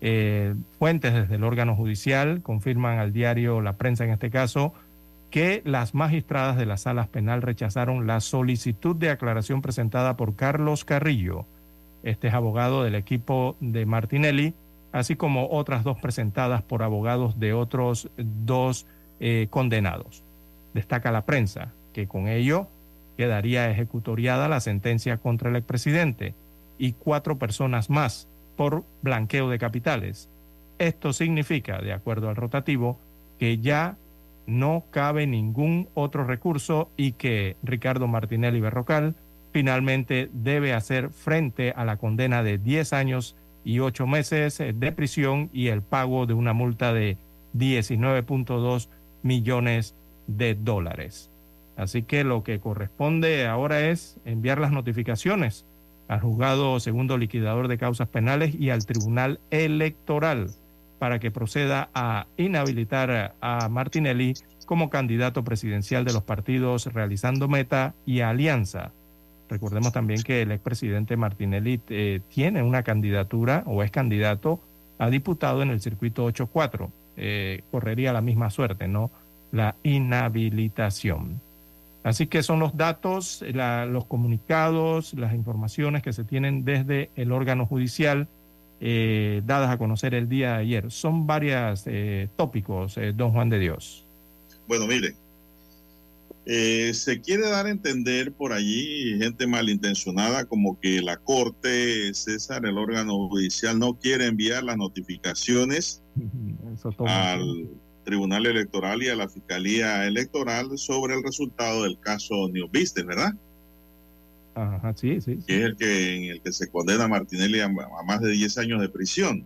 Eh, fuentes desde el órgano judicial confirman al diario La Prensa en este caso que las magistradas de la sala penal rechazaron la solicitud de aclaración presentada por Carlos Carrillo. Este es abogado del equipo de Martinelli así como otras dos presentadas por abogados de otros dos eh, condenados. Destaca la prensa que con ello quedaría ejecutoriada la sentencia contra el expresidente y cuatro personas más por blanqueo de capitales. Esto significa, de acuerdo al rotativo, que ya no cabe ningún otro recurso y que Ricardo Martinelli Berrocal finalmente debe hacer frente a la condena de 10 años y ocho meses de prisión y el pago de una multa de 19.2 millones de dólares. Así que lo que corresponde ahora es enviar las notificaciones al juzgado segundo liquidador de causas penales y al tribunal electoral para que proceda a inhabilitar a Martinelli como candidato presidencial de los partidos realizando meta y alianza Recordemos también que el expresidente Martinelli eh, tiene una candidatura o es candidato a diputado en el circuito 84. Eh, correría la misma suerte, ¿no? La inhabilitación. Así que son los datos, los comunicados, las informaciones que se tienen desde el órgano judicial eh, dadas a conocer el día de ayer. Son varios eh, tópicos, eh, don Juan de Dios. Bueno, mire, se quiere dar a entender por allí gente malintencionada como que la Corte, César, el órgano judicial, no quiere enviar las notificaciones al Tribunal Electoral y a la Fiscalía Electoral sobre el resultado del caso New Business, ¿verdad? Ajá, sí, sí, Que es el que, en el que se condena a Martinelli a, más de 10 años de prisión.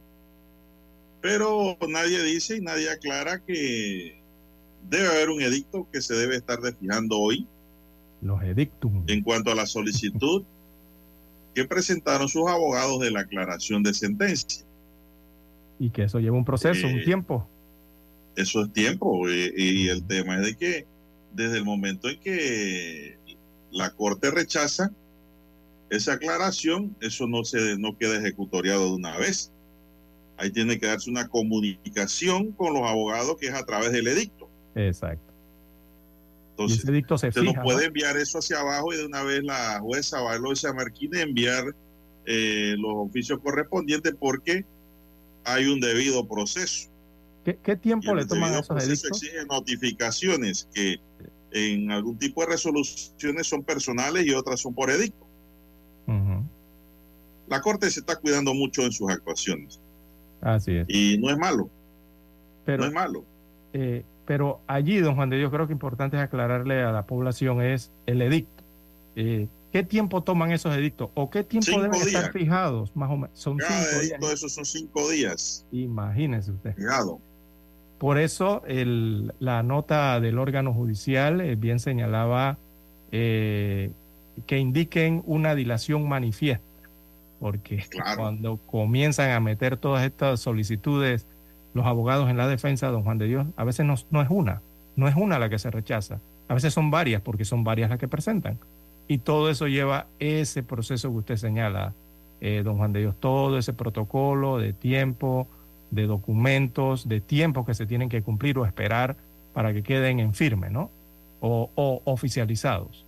Pero nadie dice y nadie aclara que debe haber un edicto que se debe estar desfijando hoy. Los edictos. En cuanto a la solicitud que presentaron sus abogados de la aclaración de sentencia. Y que eso lleva un proceso, un eh, tiempo eso es tiempo. Eh, y, el tema es de que desde el momento en que la Corte rechaza esa aclaración, eso no, se, no queda ejecutoriado de una vez. Ahí tiene que darse una comunicación con los abogados que es a través del edicto. Exacto. Entonces, edicto se no puede enviar eso hacia abajo y de una vez la jueza Baloisa Marquina enviar eh, los oficios correspondientes porque hay un debido proceso. ¿Qué, tiempo le toman a esos edictos? exigen notificaciones que en algún tipo de resoluciones son personales y otras son por edicto. La Corte se está cuidando mucho en sus actuaciones. Así es. Y no es malo. Pero, no es malo. Eh, pero allí, don Juan de Dios, creo que importante es aclararle a la población es el edicto. Eh, ¿Qué tiempo toman esos edictos? ¿O qué tiempo deben estar fijados? Más o menos. Son Cada cinco edicto días. esos son cinco días. Imagínese usted. Fijado. Por eso la nota del órgano judicial eh, bien señalaba eh, que indiquen una dilación manifiesta, porque cuando comienzan a meter todas estas solicitudes los abogados en la defensa, don Juan de Dios, a veces no, no es una, no es una la que se rechaza, a veces son varias, porque son varias las que presentan. Y todo eso lleva ese proceso que usted señala, eh, don Juan de Dios, todo ese protocolo de tiempo, de documentos, de tiempos que se tienen que cumplir o esperar para que queden en firme, ¿no? O, oficializados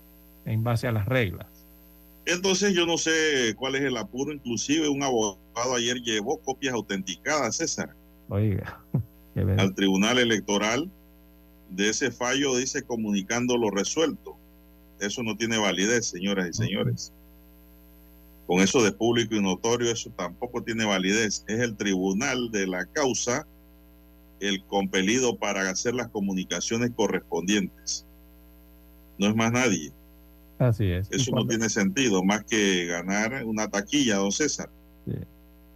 en base a las reglas. Entonces yo no sé cuál es el apuro, inclusive un abogado ayer llevó copias autenticadas, César. Oiga. Al Tribunal Electoral de ese fallo dice comunicando lo resuelto. Eso no tiene validez, señoras y señores con eso de público y notorio, eso tampoco tiene validez. Es el tribunal de la causa el compelido para hacer las comunicaciones correspondientes. No es más nadie. Así es. Eso no tiene sentido, más que ganar una taquilla, don César.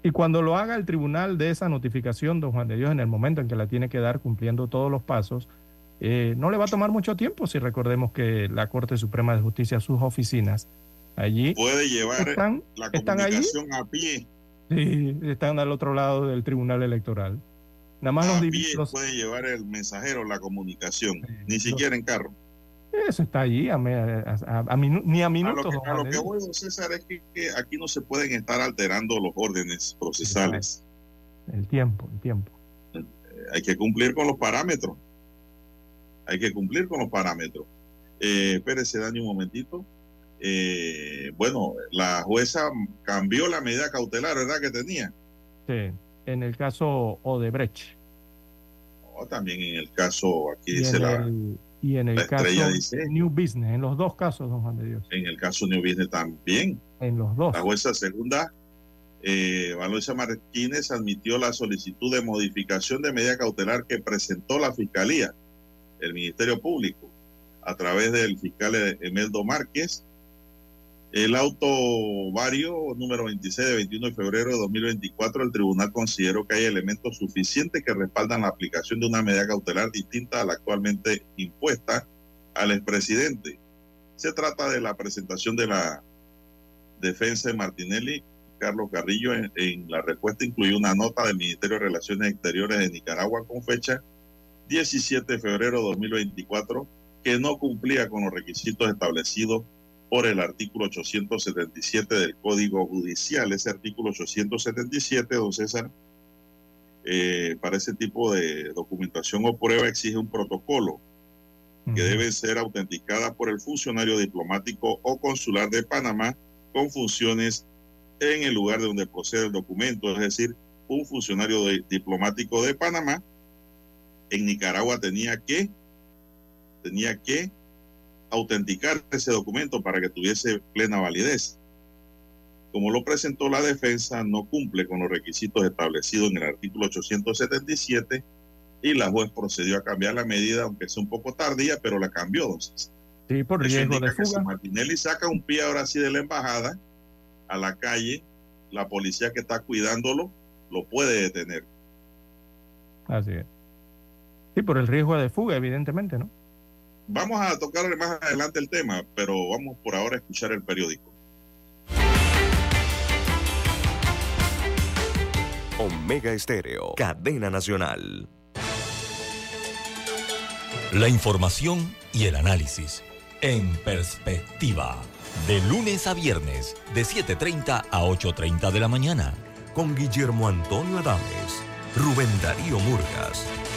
Y cuando lo haga el tribunal de esa notificación, don Juan de Dios, en el momento en que la tiene que dar cumpliendo todos los pasos, eh, no le va a tomar mucho tiempo si recordemos que la Corte Suprema de Justicia, sus oficinas, Allí puede llevar están, la comunicación a pie. Sí, están al otro lado del Tribunal Electoral. Nada más a los, pie puede llevar el mensajero la comunicación, ni siquiera en carro. Eso está allí, a, ni a minutos. A lo que, voy, César, es que, aquí no se pueden estar alterando los órdenes procesales. El tiempo, el tiempo. Eh, hay que cumplir con los parámetros. Hay que cumplir con los parámetros. Eh, espérese, Dani, un momentito eh, bueno, la jueza cambió la medida cautelar, ¿verdad? Que tenía. Sí, en el caso Odebrecht. también en el caso, aquí dice la. y en el caso New Business, en los dos casos, don Juan de Dios. En el caso New Business también. En los dos. La jueza segunda, eh, Valoisa Martínez, admitió la solicitud de modificación de medida cautelar que presentó la Fiscalía, el Ministerio Público, a través del fiscal Emeldo Márquez, el auto vario número 26 de 21 de febrero de 2024, el tribunal consideró que hay elementos suficientes que respaldan la aplicación de una medida cautelar distinta a la actualmente impuesta al expresidente. Se trata de la presentación de la defensa de Martinelli. Carlos Carrillo en, en la respuesta incluyó una nota del Ministerio de Relaciones Exteriores de Nicaragua con fecha 17 de febrero de 2024 que no cumplía con los requisitos establecidos por el artículo 877 del Código Judicial. Ese artículo 877, don César, eh, para ese tipo de documentación o prueba exige un protocolo que debe ser autenticada por el funcionario diplomático o consular de Panamá con funciones en el lugar de donde procede el documento, es decir, un funcionario diplomático de Panamá en Nicaragua tenía que tenía que autenticar ese documento para que tuviese plena validez. Como lo presentó la defensa, no cumple con los requisitos establecidos en el artículo 877 y la juez procedió a cambiar la medida, aunque sea un poco tardía, pero la cambió. Entonces, sí, por riesgo de fuga. si Martinelli saca un pie ahora sí de la embajada a la calle, la policía que está cuidándolo lo puede detener. Así es. Sí, por el riesgo de fuga, evidentemente, ¿no? Vamos a tocar más adelante el tema, pero vamos por ahora a escuchar el periódico. Omega Estéreo, cadena nacional. La información y el análisis en perspectiva. De lunes a viernes, de 7.30 a 8.30 de la mañana. Con Guillermo Antonio Adames, Rubén Darío Murgas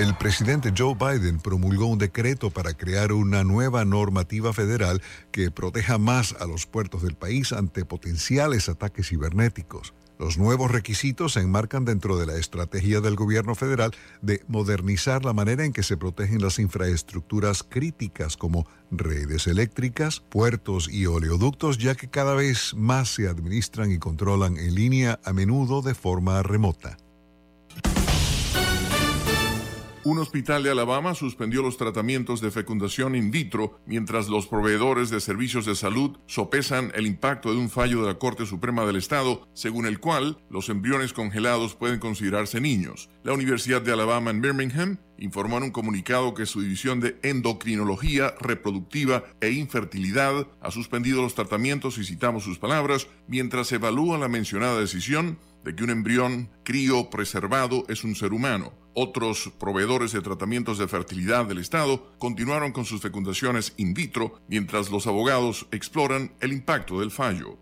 El presidente Joe Biden promulgó un decreto para crear una nueva normativa federal que proteja más a los puertos del país ante potenciales ataques cibernéticos. Los nuevos requisitos se enmarcan dentro de la estrategia del gobierno federal de modernizar la manera en que se protegen las infraestructuras críticas como redes eléctricas, puertos y oleoductos, ya que cada vez más se administran y controlan en línea a menudo de forma remota. Un hospital de Alabama suspendió los tratamientos de fecundación in vitro mientras los proveedores de servicios de salud sopesan el impacto de un fallo de la Corte Suprema del Estado, según el cual los embriones congelados pueden considerarse niños. La Universidad de Alabama en Birmingham informó en un comunicado que su división de endocrinología reproductiva e infertilidad ha suspendido los tratamientos, y citamos sus palabras, mientras evalúa la mencionada decisión de que un embrión crío preservado es un ser humano. Otros proveedores de tratamientos de fertilidad del Estado continuaron con sus fecundaciones in vitro mientras los abogados exploran el impacto del fallo.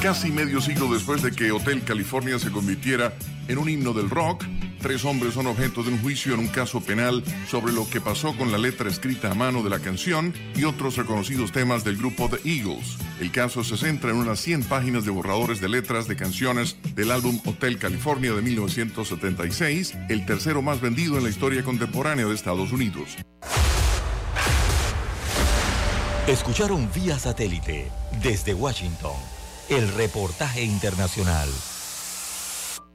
Casi medio siglo después de que Hotel California se convirtiera en un himno del rock, tres hombres son objeto de un juicio en un caso penal sobre lo que pasó con la letra escrita a mano de la canción y otros reconocidos temas del grupo The Eagles. El caso se centra en unas 100 páginas de borradores de letras de canciones del álbum Hotel California de 1976, el tercero más vendido en la historia contemporánea de Estados Unidos. Escucharon vía satélite desde Washington el reportaje internacional.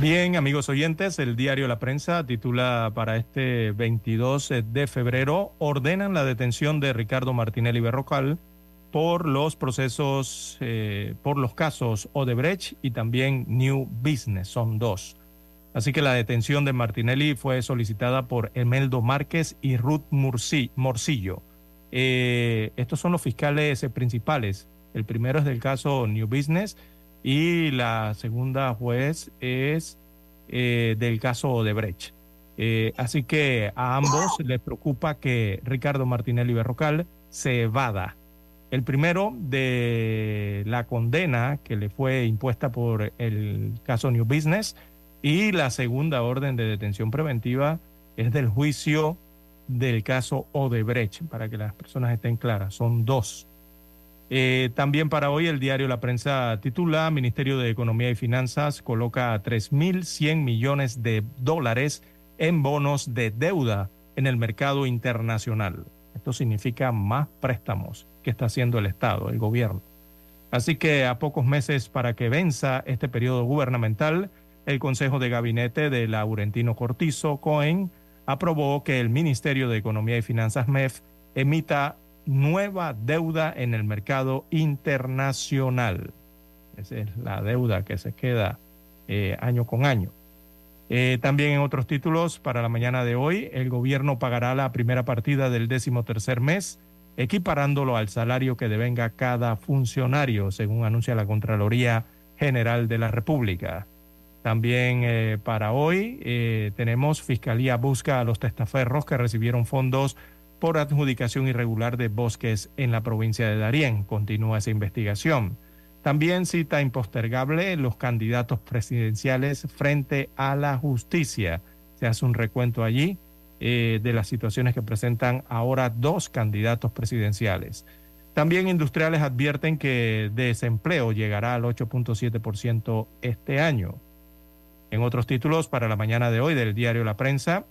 Bien, amigos oyentes, el diario La Prensa titula para este 22 de febrero, ordenan la detención de Ricardo Martinelli Berrocal por los procesos, eh, por los casos Odebrecht y también New Business, son dos. Así que la detención de Martinelli fue solicitada por Emeldo Márquez y Ruth Morcillo. Eh, estos son los fiscales principales. El primero es del caso New Business y la segunda juez es eh, del caso Odebrecht. Eh, así que a ambos les preocupa que Ricardo Martinelli Berrocal se evada. El primero de la condena que le fue impuesta por el caso New Business y la segunda orden de detención preventiva es del juicio del caso Odebrecht, para que las personas estén claras, son dos. Eh, también para hoy el diario La Prensa titula Ministerio de Economía y Finanzas coloca 3.100 millones de dólares en bonos de deuda en el mercado internacional. Esto significa más préstamos que está haciendo el Estado, el gobierno. Así que a pocos meses para que venza este periodo gubernamental, el Consejo de Gabinete de Laurentino Cortizo Cohen aprobó que el Ministerio de Economía y Finanzas MEF emita nueva deuda en el mercado internacional. Esa es la deuda que se queda eh, año con año. Eh, también en otros títulos, para la mañana de hoy, el gobierno pagará la primera partida del décimo tercer mes, equiparándolo al salario que devenga cada funcionario, según anuncia la Contraloría General de la República. También eh, para hoy tenemos Fiscalía busca a los testaferros que recibieron fondos por adjudicación irregular de bosques en la provincia de Darién. Continúa esa investigación. También cita impostergable los candidatos presidenciales frente a la justicia. Se hace un recuento allí eh, de las situaciones que presentan ahora dos candidatos presidenciales. También industriales advierten que desempleo llegará al 8.7% este año. En otros títulos, para la mañana de hoy del diario La Prensa,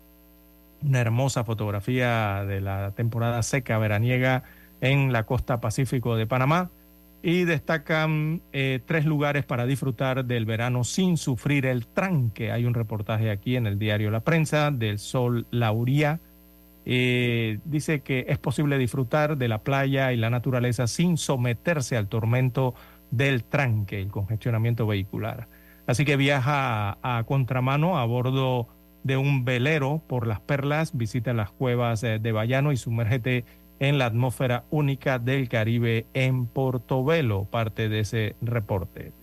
una hermosa fotografía de la temporada seca veraniega en la costa pacífico de Panamá y destacan eh, tres lugares para disfrutar del verano sin sufrir el tranque. Hay un reportaje aquí en el diario La Prensa del Sol Lauría. Eh, dice que es posible disfrutar de la playa y la naturaleza sin someterse al tormento del tranque, el congestionamiento vehicular. Así que viaja a, a contramano a bordo de un velero por las perlas, visita las cuevas eh, de Bayano y sumérgete en la atmósfera única del Caribe en Portobelo, parte de ese reporte.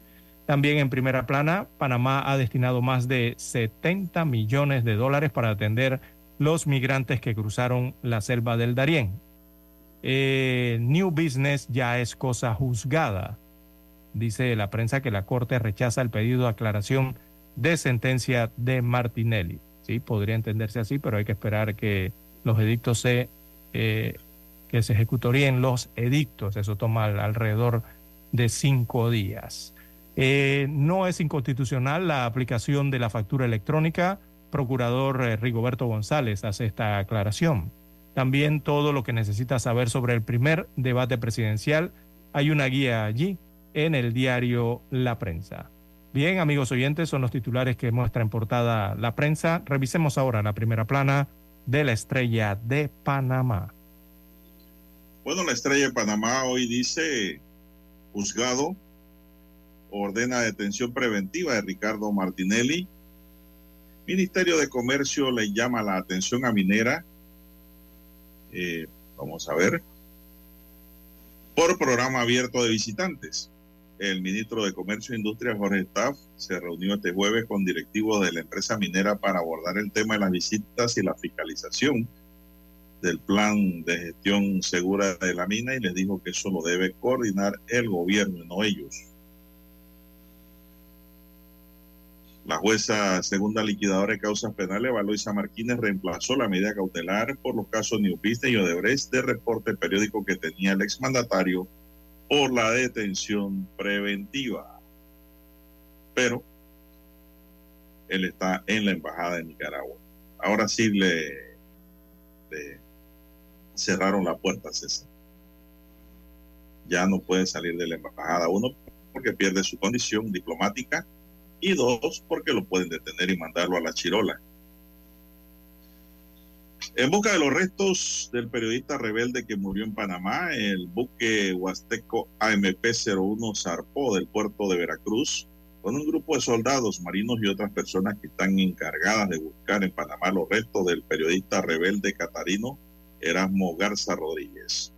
También en primera plana, Panamá ha destinado más de 70 millones de dólares para atender los migrantes que cruzaron la selva del Darién. Eh, New Business ya es cosa juzgada. Dice la prensa que la Corte rechaza el pedido de aclaración de sentencia de Martinelli. Sí, podría entenderse así, pero hay que esperar que los edictos se, eh, que se los edictos. Eso toma alrededor de cinco días. Eh, no es inconstitucional la aplicación de la factura electrónica. Procurador eh, Rigoberto González hace esta aclaración. También todo lo que necesita saber sobre el primer debate presidencial. Hay una guía allí en el diario La Prensa. Bien, amigos oyentes, son los titulares que muestra en portada la prensa. Revisemos ahora la primera plana de la estrella de Panamá. Bueno, la estrella de Panamá hoy dice, juzgado ordena detención preventiva de Ricardo Martinelli. Ministerio de Comercio le llama la atención a Minera. Eh, vamos a ver. Por programa abierto de visitantes el ministro de Comercio e Industria, Jorge Staff, se reunió este jueves con directivos de la empresa minera para abordar el tema de las visitas y la fiscalización del plan de gestión segura de la mina y les dijo que eso lo debe coordinar el gobierno y no ellos. La jueza segunda liquidadora de causas penales, Valoisa Martínez, reemplazó la medida cautelar por los casos Business y Odebrecht de reporte periódico que tenía el exmandatario por la detención preventiva. Pero él está en la Embajada de Nicaragua. Ahora sí le, cerraron la puerta. Ya no puede salir de la Embajada, uno, porque pierde su condición diplomática, y dos, porque lo pueden detener y mandarlo a la Chirola. En busca de los restos del periodista rebelde que murió en Panamá, el buque huasteco AMP-01 zarpó del puerto de Veracruz con un grupo de soldados, marinos y otras personas que están encargadas de buscar en Panamá los restos del periodista rebelde catarino Erasmo Garza Rodríguez.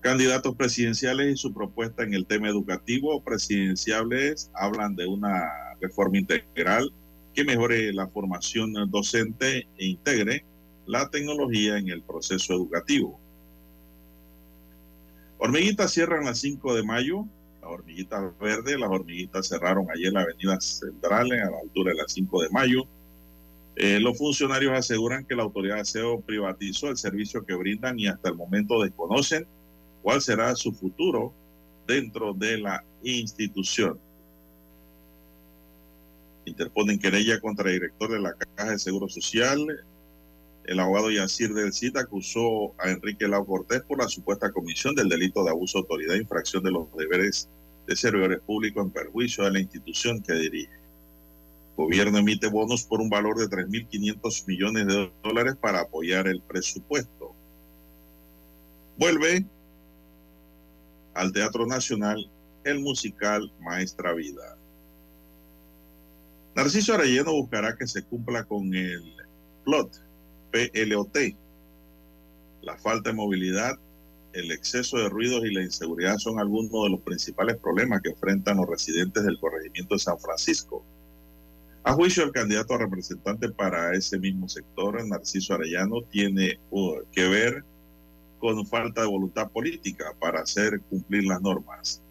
Candidatos presidenciales y su propuesta en el tema educativo presidenciales hablan de una reforma integral que mejore la formación docente e integre la tecnología en el proceso educativo. Hormiguitas cierran las 5 de mayo, las hormiguitas verdes, las hormiguitas cerraron ayer la avenida Central a la altura de las 5 de mayo. Eh, los funcionarios aseguran que la autoridad de aseo privatizó el servicio que brindan y hasta el momento desconocen cuál será su futuro dentro de la institución. Interponen querella contra el director de la Caja de Seguro Social. El abogado Yacir del CIT acusó a Enrique Lau Cortés por la supuesta comisión del delito de abuso de autoridad e infracción de los deberes de servidores públicos en perjuicio de la institución que dirige. El gobierno emite bonos por un valor de 3.500 millones de dólares para apoyar el presupuesto. Vuelve al Teatro Nacional el musical Maestra Vida. Narciso Arellano buscará que se cumpla con el plot PLOT, la falta de movilidad, el exceso de ruidos y la inseguridad son algunos de los principales problemas que enfrentan los residentes del corregimiento de San Francisco. A juicio del candidato a representante para ese mismo sector, Narciso Arellano, tiene que ver con falta de voluntad política para hacer cumplir las normas.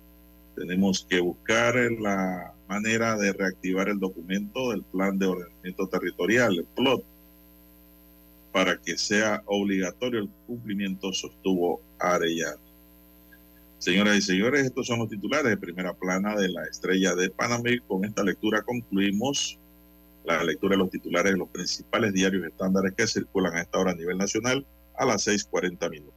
Tenemos que buscar la manera de reactivar el documento del Plan de Ordenamiento Territorial, el PLOT, para que sea obligatorio el cumplimiento, sostuvo Arellano. Señoras y señores, estos son los titulares de primera plana de la estrella de Panamá con esta lectura concluimos la lectura de los titulares de los principales diarios estándares que circulan a esta hora a nivel nacional a las 6.40 minutos.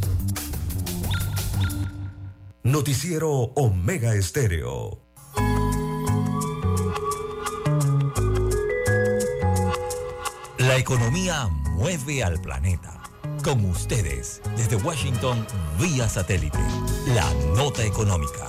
Noticiero Omega Estéreo. La economía mueve al planeta. Con ustedes, desde Washington, vía satélite, la nota económica.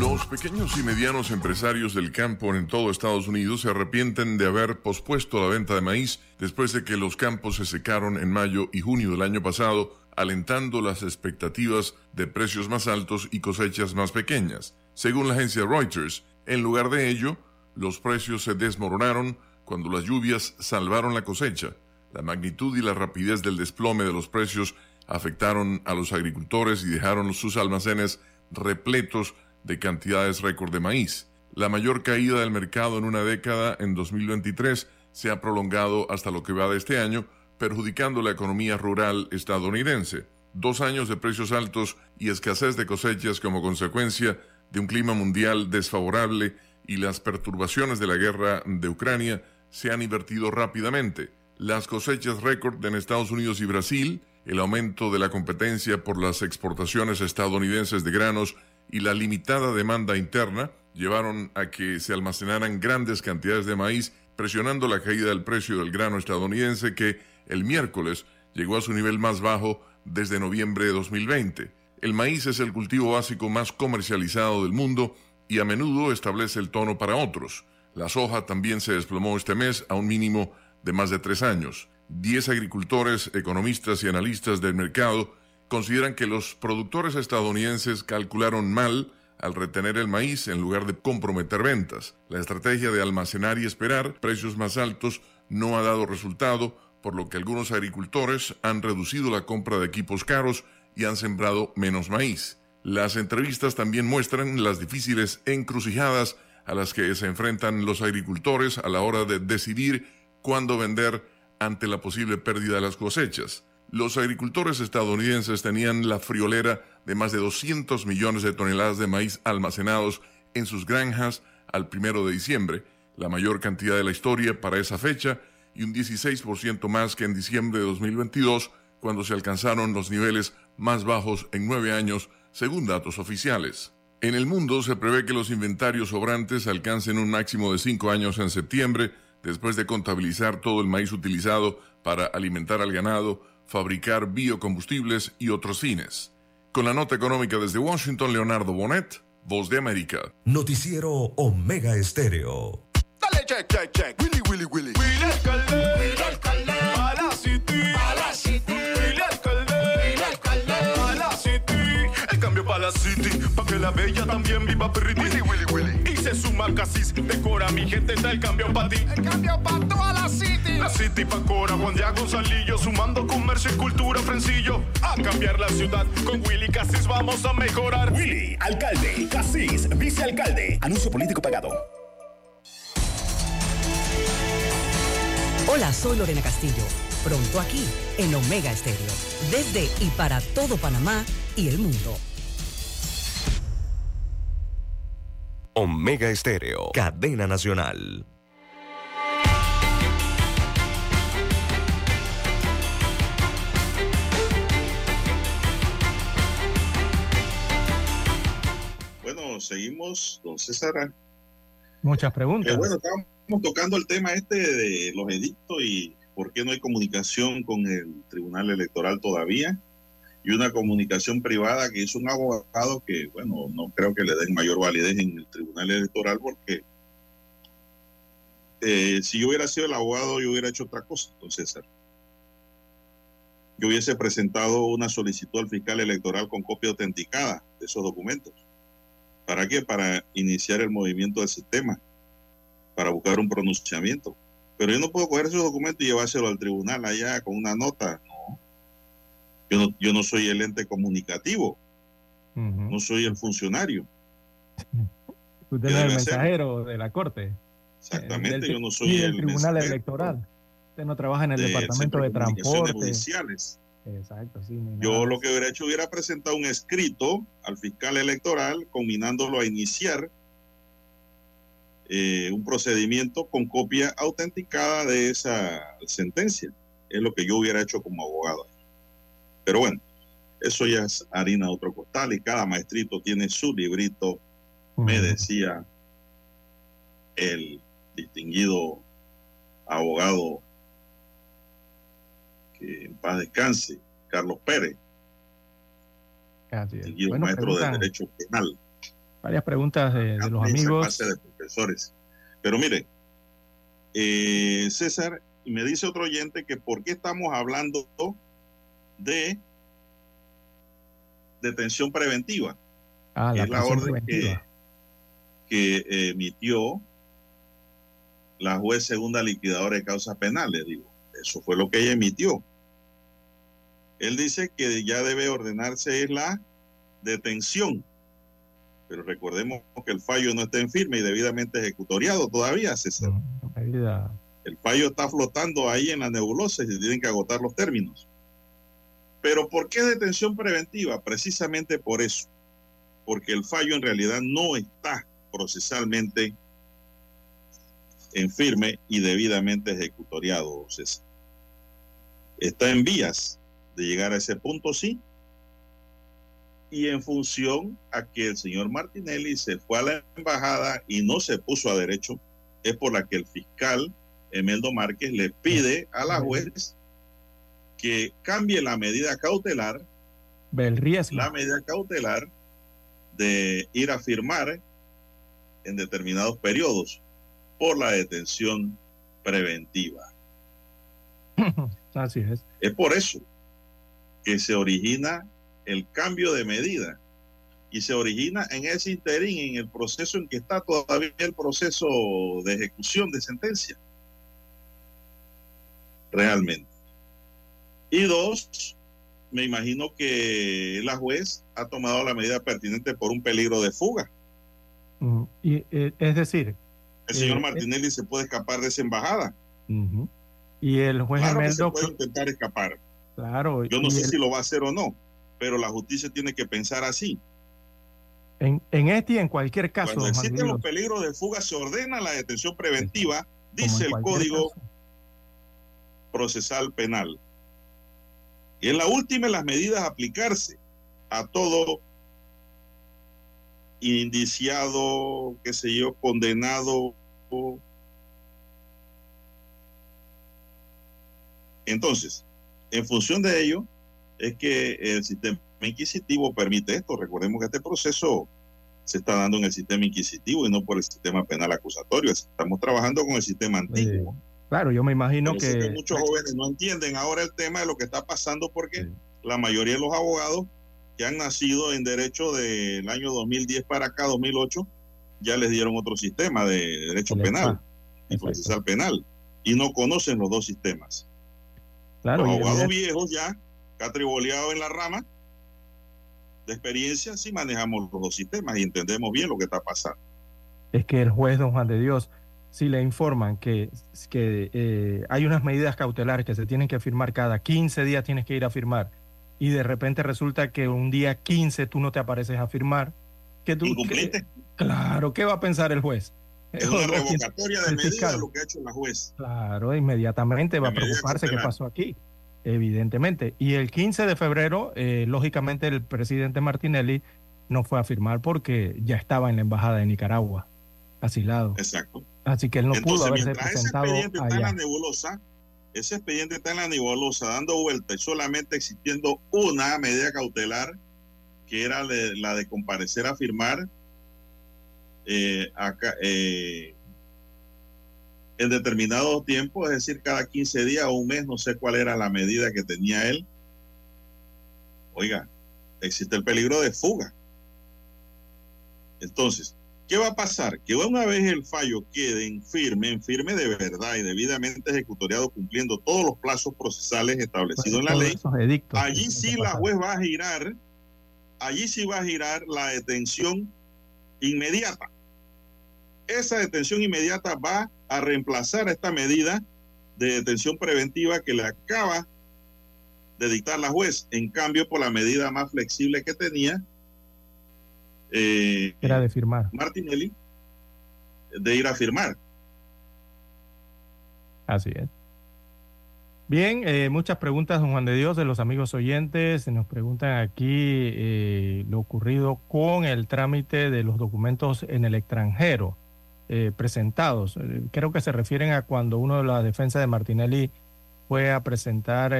Los pequeños y medianos empresarios del campo en todo Estados Unidos se arrepienten de haber pospuesto la venta de maíz después de que los campos se secaron en mayo y junio del año pasado alentando las expectativas de precios más altos y cosechas más pequeñas. Según la agencia Reuters, en lugar de ello, los precios se desmoronaron cuando las lluvias salvaron la cosecha. La magnitud y la rapidez del desplome de los precios afectaron a los agricultores y dejaron sus almacenes repletos de cantidades récord de maíz. La mayor caída del mercado en una década en 2023 se ha prolongado hasta lo que va de este año, perjudicando la economía rural estadounidense. Dos años de precios altos y escasez de cosechas como consecuencia de un clima mundial desfavorable y las perturbaciones de la guerra de Ucrania se han invertido rápidamente. Las cosechas récord en Estados Unidos y Brasil, el aumento de la competencia por las exportaciones estadounidenses de granos y la limitada demanda interna llevaron a que se almacenaran grandes cantidades de maíz, presionando la caída del precio del grano estadounidense que el miércoles llegó a su nivel más bajo desde noviembre de 2020. El maíz es el cultivo básico más comercializado del mundo y a menudo establece el tono para otros. La soja también se desplomó este mes a un mínimo de más de tres años. Diez agricultores, economistas y analistas del mercado consideran que los productores estadounidenses calcularon mal al retener el maíz en lugar de comprometer ventas. La estrategia de almacenar y esperar precios más altos no ha dado resultado por lo que algunos agricultores han reducido la compra de equipos caros y han sembrado menos maíz. Las entrevistas también muestran las difíciles encrucijadas a las que se enfrentan los agricultores a la hora de decidir cuándo vender ante la posible pérdida de las cosechas. Los agricultores estadounidenses tenían la friolera de más de 200 millones de toneladas de maíz almacenados en sus granjas al primero de diciembre, la mayor cantidad de la historia para esa fecha, y un 16% más que en diciembre de 2022, cuando se alcanzaron los niveles más bajos en nueve años, según datos oficiales. En el mundo se prevé que los inventarios sobrantes alcancen un máximo de cinco años en septiembre, después de contabilizar todo el maíz utilizado para alimentar al ganado, fabricar biocombustibles y otros fines. Con la nota económica desde Washington, Leonardo Bonet, Voz de América. Noticiero Omega Estéreo. Dale check, check, check. Willy, Willy, Willy. Willy alcalde. Willy alcalde. A la city. A la city. Willy alcalde. Willy alcalde. A la city. El cambio para la city. Pa' que la bella también viva perriti. Willy, Willy, Willy. Y se suma Casis. Decora mi gente, está el cambio para ti. El cambio para toda la city. La city pa' Cora, Juan Diego Gonzalillo. Sumando comercio y cultura, Frencillo. A cambiar la ciudad. Con Willy Casis vamos a mejorar. Willy, alcalde. Casis, vicealcalde. Anuncio político pagado. Hola, soy Lorena Castillo. Pronto aquí, en Omega Estéreo. Desde y para todo Panamá y el mundo. Omega Estéreo, cadena nacional. Bueno, seguimos, don César. Muchas preguntas. Eh, bueno, estábamos tocando el tema este de los edictos y por qué no hay comunicación con el Tribunal Electoral todavía. Y una comunicación privada que hizo un abogado que, bueno, no creo que le den mayor validez en el Tribunal Electoral porque eh, si yo hubiera sido el abogado, yo hubiera hecho otra cosa, don César. Yo hubiese presentado una solicitud al fiscal electoral con copia autenticada de esos documentos. ¿Para qué? Para iniciar el movimiento del sistema, para buscar un pronunciamiento. Pero yo no puedo coger esos documentos y llevárselo al tribunal allá con una nota. No. Yo no, yo no soy el ente comunicativo. No soy el funcionario. Usted es el mensajero de la Corte. Exactamente, Del- yo no soy el Tribunal Electoral. Usted no trabaja en el del Departamento de Transporte. Judiciales. Exacto, sí. Yo lo que hubiera hecho hubiera presentado un escrito al fiscal electoral combinándolo a iniciar eh, un procedimiento con copia autenticada de esa sentencia. Es lo que yo hubiera hecho como abogado. Pero bueno, eso ya es harina de otro costal y cada maestrito tiene su librito, me decía el distinguido abogado que en paz descanse, Carlos Pérez, distinguido Bueno, maestro de Derecho Penal. varias preguntas de, de los amigos. de profesores. Pero mire, eh, César, me dice otro oyente que por qué estamos hablando de detención preventiva. Ah, la es la orden que, que emitió la juez segunda liquidadora de causas penales, digo. Eso fue lo que ella emitió. Él dice que ya debe ordenarse la detención. Pero recordemos que el fallo no está en firme y debidamente ejecutoriado todavía, César. El fallo está flotando ahí en la nebulosa y se tienen que agotar los términos. Pero ¿por qué detención preventiva? Precisamente por eso. Porque el fallo en realidad no está procesalmente en firme y debidamente ejecutoriado, César. Está en vías de llegar a ese punto, sí. Y en función a que el señor Martinelli se fue a la embajada y no se puso a derecho, es por la que el fiscal Emeldo Márquez le pide a la juez que cambie la medida cautelar, la medida cautelar de ir a firmar en determinados periodos por la detención preventiva. Así es. Es por eso que se origina el cambio de medida y se origina en ese interín, en el proceso en que está todavía el proceso de ejecución de sentencia. Realmente. Y dos, me imagino que la juez ha tomado la medida pertinente por un peligro de fuga. Mm, Y, eh, es decir, El señor Eh, Martinelli se puede escapar de esa embajada. y el juez Claro que se puede intentar escapar. claro, Yo no sé el- si lo va a hacer o no, pero la justicia tiene que pensar así. en, en este y en cualquier caso, Cuando existen los peligros de fuga, se ordena la detención preventiva, dice el Código caso. Procesal Penal. Y en la última, las medidas a aplicarse a todo indiciado, qué sé yo, condenado Entonces, en función de ello, es que el sistema inquisitivo permite esto. Recordemos que este proceso se está dando en el sistema inquisitivo y no por el sistema penal acusatorio. Estamos trabajando con el sistema antiguo. claro, yo me imagino que... Muchos jóvenes no entienden ahora el tema de lo que está pasando porque la mayoría de los abogados que han nacido en derecho del año 2010 para acá, 2008, ya les dieron otro sistema de derecho penal y procesal penal y no conocen los dos sistemas. Claro, los abogados viejos ya, catriboleados en la rama de experiencia, sí manejamos los dos sistemas y entendemos bien lo que está pasando. Es que el juez, don Juan de Dios, si le informan que, que eh, hay unas medidas cautelares que se tienen que firmar. Cada 15 días, tienes que ir a firmar, y de repente resulta que un día 15 tú no te apareces a firmar, que tú... claro, ¿qué va a pensar el juez? Es una revocatoria de medidas lo que ha hecho la juez. Claro, inmediatamente va a preocuparse qué pasó aquí, evidentemente. Y el 15 de febrero, eh, lógicamente, el presidente Martinelli no fue a firmar porque ya estaba en la embajada de Nicaragua, asilado. Exacto. Así que él no pudo haberse presentado ese expediente Está en la nebulosa, ese expediente está en la nebulosa, dando vuelta y solamente existiendo una medida cautelar, que era la de comparecer a firmar eh, acá, eh, en determinado tiempo, es decir, cada 15 días o un mes, no sé cuál era la medida que tenía él. Oiga, existe el peligro de fuga. Entonces, ¿qué va a pasar? Que una vez el fallo quede en firme, en firme de verdad y debidamente ejecutoriado cumpliendo todos los plazos procesales establecidos en la ley, allí sí la juez va a girar, allí sí va a girar la detención inmediata. Esa detención inmediata va a reemplazar esta medida de detención preventiva que le acaba de dictar la juez. En cambio, por la medida más flexible que tenía, eh, era de firmar. Martinelli, de ir a firmar. Así es. Bien, eh, muchas preguntas, don Juan de Dios, de los amigos oyentes. Nos preguntan aquí eh, lo ocurrido con el trámite de los documentos en el extranjero eh, presentados. Creo que se refieren a cuando uno de la defensa de Martinelli fue a presentar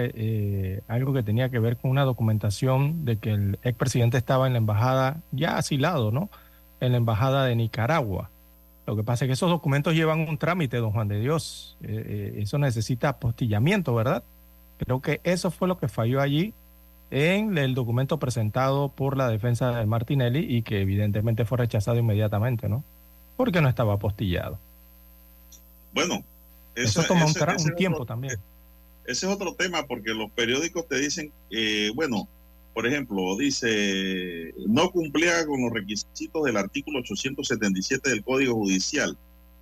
algo que tenía que ver con una documentación de que el expresidente estaba en la embajada, ya asilado, ¿no? En la embajada de Nicaragua. Lo que pasa es que esos documentos llevan un trámite, don Juan de Dios. Eh, eh, eso necesita apostillamiento, ¿verdad? Creo que eso fue lo que falló allí en el documento presentado por la defensa de Martinelli y que evidentemente fue rechazado inmediatamente, ¿no? Porque no estaba apostillado. Bueno, eso, toma un, tiempo también. Ese es otro tema porque los periódicos te dicen, eh, bueno, por ejemplo, dice, no cumplía con los requisitos del artículo 877 del Código Judicial,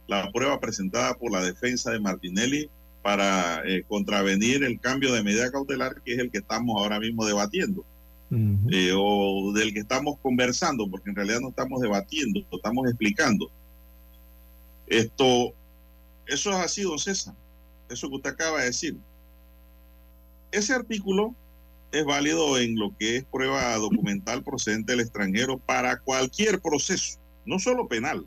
la prueba presentada por la defensa de Martinelli para eh, contravenir el cambio de medida cautelar, que es el que estamos ahora mismo debatiendo, eh, o del que estamos conversando, porque en realidad no estamos debatiendo, lo estamos explicando. Esto, eso es así, don César, eso que usted acaba de decir. Ese artículo es válido en lo que es prueba documental procedente del extranjero para cualquier proceso, no solo penal,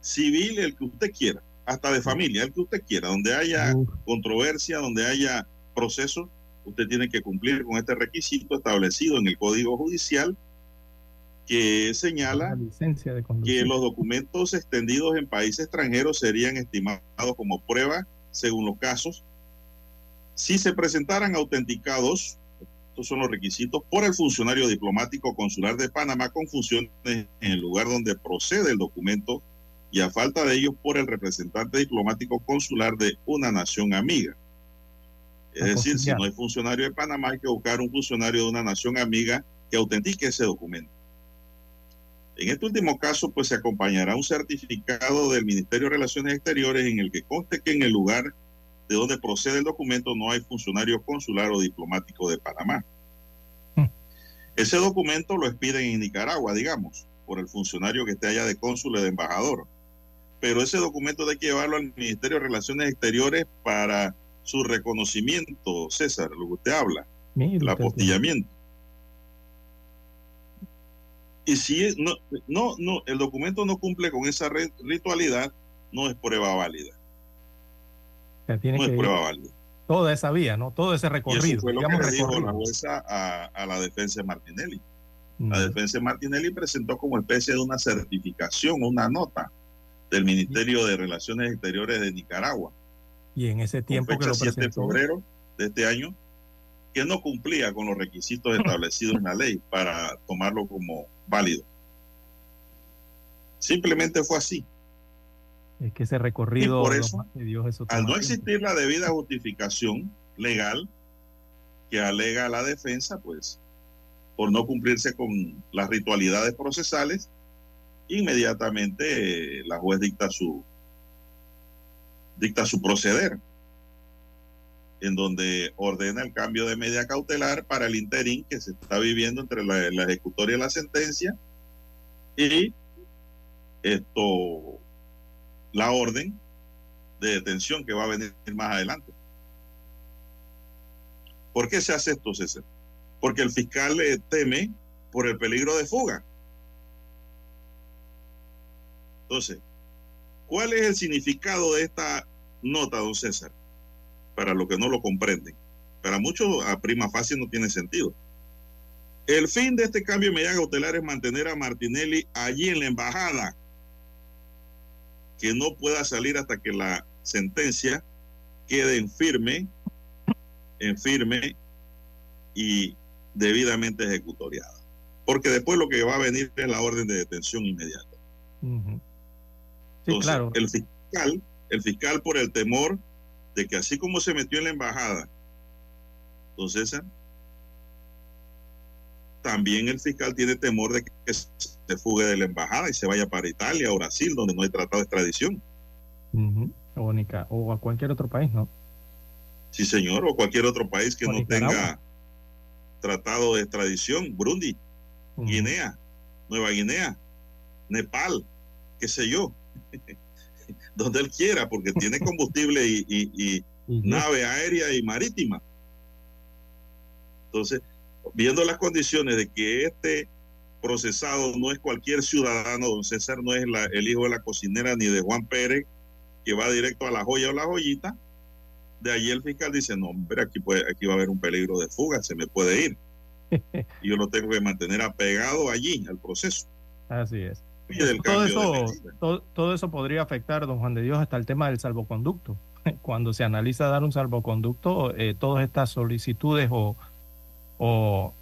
civil, el que usted quiera, hasta de familia, el que usted quiera, donde haya controversia, donde haya proceso, usted tiene que cumplir con este requisito establecido en el Código Judicial que señala que los documentos extendidos en países extranjeros serían estimados como prueba según los casos si se presentaran autenticados estos son los requisitos por el funcionario diplomático consular de Panamá con funciones en el lugar donde procede el documento y a falta de ellos por el representante diplomático consular de una nación amiga. Es decir, si no hay funcionario de Panamá, hay que buscar un funcionario de una nación amiga que autentique ese documento. En este último caso, pues se acompañará un certificado del Ministerio de Relaciones Exteriores en el que conste que en el lugar de donde procede el documento no hay funcionario consular o diplomático de Panamá. Hmm. Ese documento lo expiden en Nicaragua, digamos, por el funcionario que esté allá de cónsul o de embajador. Pero ese documento hay que llevarlo al Ministerio de Relaciones Exteriores para su reconocimiento, César, lo que usted habla, el apostillamiento. Y si no, no, no, el documento no cumple con esa ritualidad, no es prueba válida tiene no que es prueba válida. toda esa vía, ¿no? Todo ese recorrido. Y eso fue lo que le dijo la jueza a, la defensa de Martinelli. La defensa de Martinelli presentó como especie de una certificación, una nota del Ministerio de Relaciones Exteriores de Nicaragua. Y en ese tiempo que lo 7 de febrero de este año, que no cumplía con los requisitos establecidos en la ley para tomarlo como válido. Simplemente fue así. Es que ese recorrido. por eso, al no existir la debida justificación legal que alega la defensa, pues, por no cumplirse con las ritualidades procesales, inmediatamente eh, la juez dicta su dicta su proceder, en donde ordena el cambio de media cautelar para el interín que se está viviendo entre la, la ejecutoria y la sentencia y esto la orden de detención que va a venir más adelante. ¿Por qué se hace esto, César? Porque el fiscal le teme por el peligro de fuga. Entonces, ¿cuál es el significado de esta nota, don César? Para los que no lo comprenden. Para muchos, a prima fácil no tiene sentido. El fin de este cambio de medida cautelar es mantener a Martinelli allí en la embajada que no pueda salir hasta que la sentencia quede en firme, en firme y debidamente ejecutoriada. Porque después lo que va a venir es la orden de detención inmediata. sí, claro. El fiscal, el fiscal por el temor de que así como se metió en la embajada, entonces también el fiscal tiene temor de que se fugue de la embajada y se vaya para Italia o Brasil, donde no hay tratado de extradición. o, a cualquier otro país, ¿no? Sí, señor, o cualquier otro país que no tenga tratado de extradición. Burundi, Guinea, Nueva Guinea, Nepal, qué sé yo, donde él quiera, porque tiene combustible y nave aérea y marítima. Entonces, viendo las condiciones de que este procesado no es cualquier ciudadano, don César no es el hijo de la cocinera ni de Juan Pérez, que va directo a la joya o la joyita, de allí el fiscal dice, no, hombre, aquí, puede, aquí va a haber un peligro de fuga, se me puede ir. y yo lo tengo que mantener apegado allí, al proceso. Así es. Todo, eso, todo, eso podría afectar, don Juan de Dios, hasta el tema del salvoconducto. Cuando se analiza dar un salvoconducto, eh, todas estas solicitudes o o,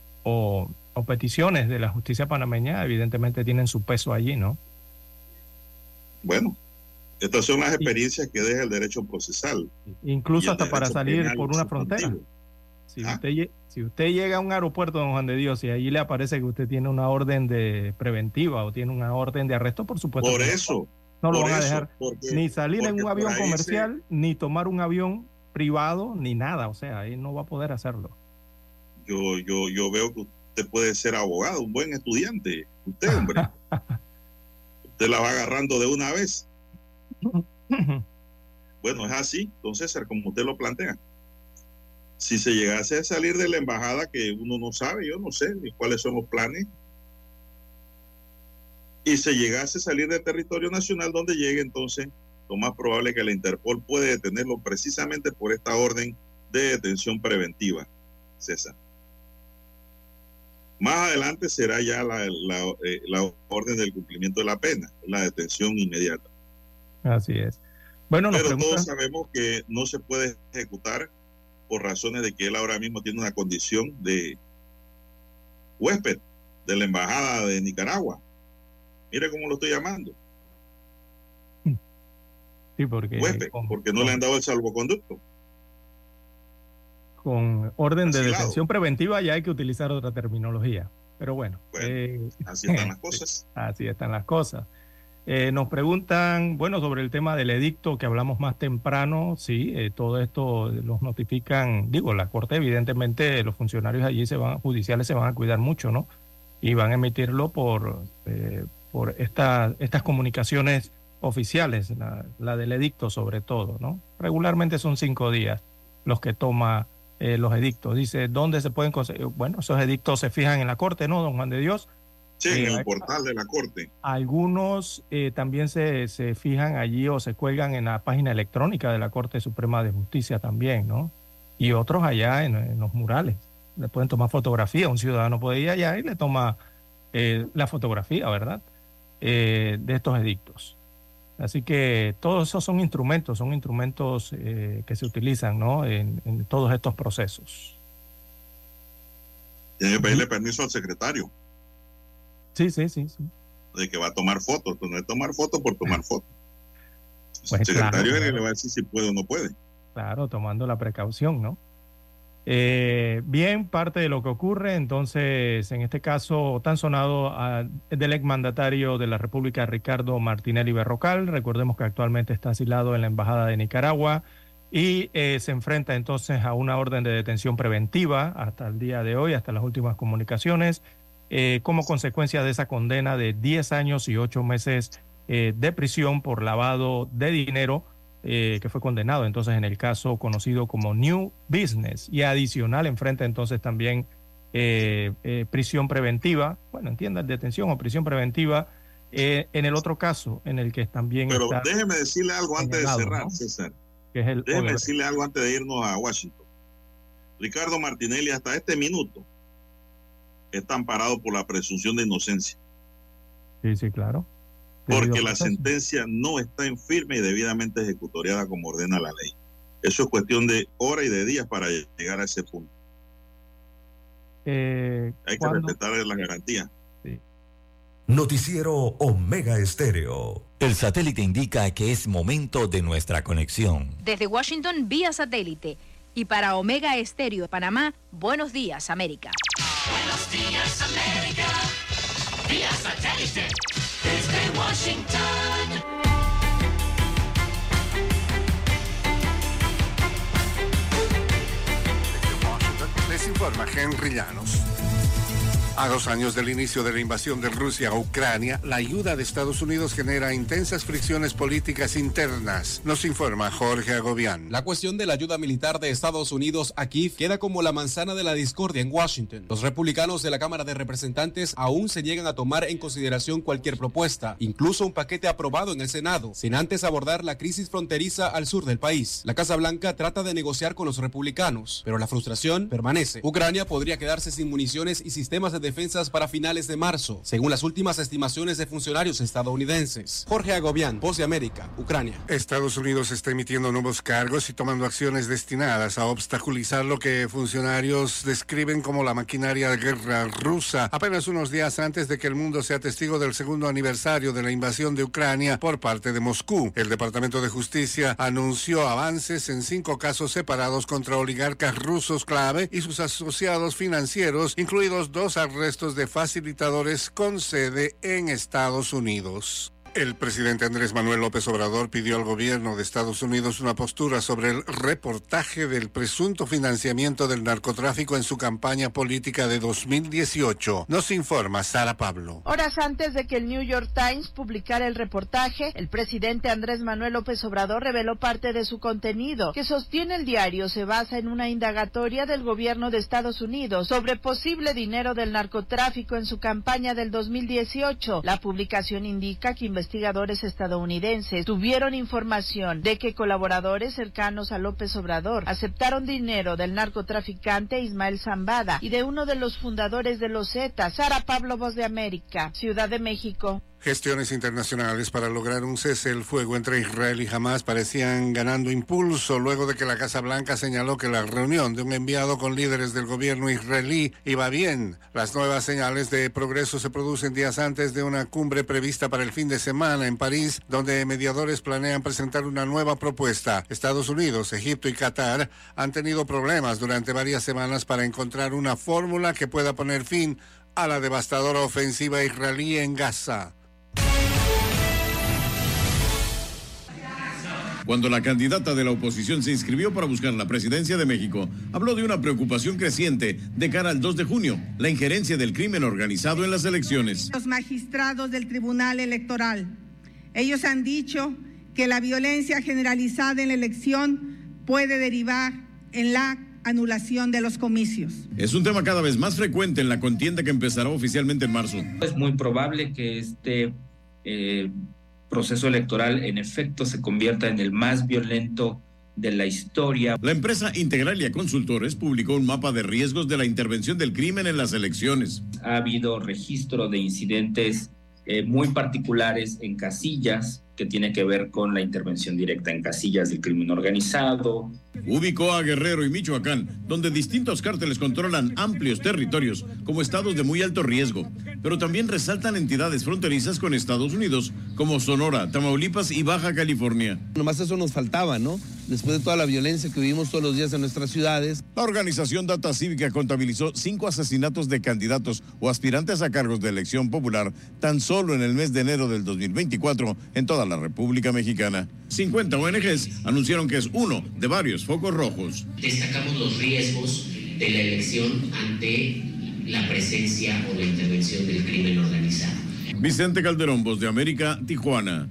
o, peticiones de la justicia panameña evidentemente tienen su peso allí, ¿no? Bueno, estas son las experiencias que deja el derecho procesal. Incluso hasta para salir por una frontera. Si, ¿Ah? usted, si usted llega a un aeropuerto, don Juan de Dios, y allí le aparece que usted tiene una orden de preventiva o tiene una orden de arresto, por supuesto. Por eso. No, lo van a dejar ni salir en un avión comercial, ni tomar un avión privado, ni nada. O sea, ahí no va a poder hacerlo yo, yo, yo veo que usted puede ser abogado, un buen estudiante. Usted, hombre. usted la va agarrando de una vez. Bueno, es así, don César, como usted lo plantea. Si se llegase a salir de la embajada, que uno no sabe, yo no sé cuáles son los planes, y se llegase a salir del territorio nacional donde llegue, entonces lo más probable es que la Interpol puede detenerlo precisamente por esta orden de detención preventiva, César. Más adelante será ya la, eh, la, orden del cumplimiento de la pena, la detención inmediata. Así es. Bueno, Pero todos sabemos que no se puede ejecutar por razones de que él ahora mismo tiene una condición de huésped de la Embajada de Nicaragua. Mire cómo lo estoy llamando. Sí, porque, huésped, porque no le han dado el salvoconducto con orden de detención preventiva ya hay que utilizar otra terminología. Pero bueno, eh, así están las cosas. Así están las cosas. Eh, nos preguntan, bueno, sobre el tema del edicto que hablamos más temprano, sí, eh, todo esto los notifican, digo, la Corte, evidentemente, los funcionarios allí se van, judiciales se van a cuidar mucho, ¿no? Y van a emitirlo por, por esta, estas comunicaciones oficiales, la, la, del edicto sobre todo, ¿no? Regularmente son cinco días los que toma eh, los edictos. Dice, ¿dónde se pueden conseguir? Bueno, esos edictos se fijan en la Corte, ¿no, don Juan de Dios? Sí, en el portal de la Corte. Algunos eh, también se, se, fijan allí o se cuelgan en la página electrónica de la Corte Suprema de Justicia también, ¿no? y otros allá en, los murales. Le pueden tomar fotografía, un ciudadano puede ir allá y le toma eh, la fotografía, ¿verdad? Eh, de estos edictos. Así que todos esos son instrumentos, son instrumentos que se utilizan ¿no? en, todos estos procesos. Tiene que pedirle permiso al secretario. Sí, sí, sí, sí. De que va a tomar fotos, pues no es tomar fotos por tomar fotos. el pues secretario le va a decir si puede o no puede. Claro, tomando la precaución, ¿no? Eh, bien, parte de lo que ocurre, entonces, en este caso tan sonado a, del exmandatario de la República, Ricardo Martinelli Berrocal, recordemos que actualmente está asilado en la Embajada de Nicaragua y eh, se enfrenta entonces a una orden de detención preventiva hasta el día de hoy, hasta las últimas comunicaciones, eh, como consecuencia de esa condena de 10 años y 8 meses de prisión por lavado de dinero eh, que fue condenado entonces en el caso conocido como New Business y adicional enfrenta entonces también eh, eh, prisión preventiva, bueno, entiendan, detención o prisión preventiva. en el otro caso, en el que también. Pero déjeme decirle algo antes de cerrar, César. déjeme decirle algo antes de irnos a Washington. Ricardo Martinelli, hasta este minuto, está amparado por la presunción de inocencia. Sí, sí, claro porque la sentencia no está en firme y debidamente ejecutoriada como ordena la ley. Eso es cuestión de horas y de días para llegar a ese punto. Eh, Hay que respetar la garantía. Noticiero Omega Estéreo. El satélite indica que es momento de nuestra conexión. Desde Washington, vía satélite. Y para Omega Estéreo de Panamá, buenos días, América. Buenos días, América. Vía satélite desde Washington. Les informa Henry Llanos. A dos años del inicio de la invasión de Rusia a Ucrania, la ayuda de Estados Unidos genera intensas fricciones políticas internas, nos informa Jorge Agobián. La cuestión de la ayuda militar de Estados Unidos a Kiev queda como la manzana de la discordia en Washington. Los republicanos de la Cámara de Representantes aún se niegan a tomar en consideración cualquier propuesta, incluso un paquete aprobado en el Senado, sin antes abordar la crisis fronteriza al sur del país. La Casa Blanca trata de negociar con los republicanos, pero la frustración permanece. Ucrania podría quedarse sin municiones y sistemas de defensas para finales de marzo, según las últimas estimaciones de funcionarios estadounidenses. Jorge Agobián, Voz de América, Ucrania. Estados Unidos está emitiendo nuevos cargos y tomando acciones destinadas a obstaculizar lo que funcionarios describen como la maquinaria de guerra rusa, apenas unos días antes de que el mundo sea testigo del segundo aniversario de la invasión de Ucrania por parte de Moscú. El Departamento de Justicia anunció avances en cinco casos separados contra oligarcas rusos clave y sus asociados financieros, incluidos dos restos de facilitadores con sede en Estados Unidos. El presidente Andrés Manuel López Obrador pidió al gobierno de Estados Unidos una postura sobre el reportaje del presunto financiamiento del narcotráfico en su campaña política de 2018. Nos informa Sara Pablo. Horas antes de que el New York Times publicara el reportaje, el presidente Andrés Manuel López Obrador reveló parte de su contenido, que sostiene el diario se basa en una indagatoria del gobierno de Estados Unidos sobre posible dinero del narcotráfico en su campaña del 2018. La publicación indica que investigadores estadounidenses tuvieron información de que colaboradores cercanos a López Obrador aceptaron dinero del narcotraficante Ismael Zambada y de uno de los fundadores de los Zetas, Sara Pablo Voz de América, Ciudad de México. Gestiones internacionales para lograr un cese el fuego entre Israel y Hamas parecían ganando impulso luego de que la Casa Blanca señaló que la reunión de un enviado con líderes del gobierno israelí iba bien. Las nuevas señales de progreso se producen días antes de una cumbre prevista para el fin de semana en París, donde mediadores planean presentar una nueva propuesta. Estados Unidos, Egipto y Qatar han tenido problemas durante varias semanas para encontrar una fórmula que pueda poner fin a la devastadora ofensiva israelí en Gaza. Cuando la candidata de la oposición se inscribió para buscar la presidencia de México, habló de una preocupación creciente de cara al 2 de junio, la injerencia del crimen organizado en las elecciones. Los magistrados del Tribunal Electoral, ellos han dicho que la violencia generalizada en la elección puede derivar en la anulación de los comicios. Es un tema cada vez más frecuente en la contienda que empezará oficialmente en marzo. Es muy probable que este eh, proceso electoral en efecto se convierta en el más violento de la historia. La empresa Integralia Consultores publicó un mapa de riesgos de la intervención del crimen en las elecciones. Ha habido registro de incidentes eh, muy particulares en casillas que tiene que ver con la intervención directa en casillas del crimen organizado. Ubicó a Guerrero y Michoacán, donde distintos cárteles controlan amplios territorios como estados de muy alto riesgo, pero también resaltan entidades fronterizas con Estados Unidos como Sonora, Tamaulipas y Baja California. Nomás eso nos faltaba, ¿no? Después de toda la violencia que vivimos todos los días en nuestras ciudades. La organización Data Cívica contabilizó cinco asesinatos de candidatos o aspirantes a cargos de elección popular tan solo en el mes de enero del 2024 en toda la República Mexicana. 50 ONGs anunciaron que es uno de varios focos rojos. Destacamos los riesgos de la elección ante la presencia o la intervención del crimen organizado. Vicente Calderón, Voz de América, Tijuana.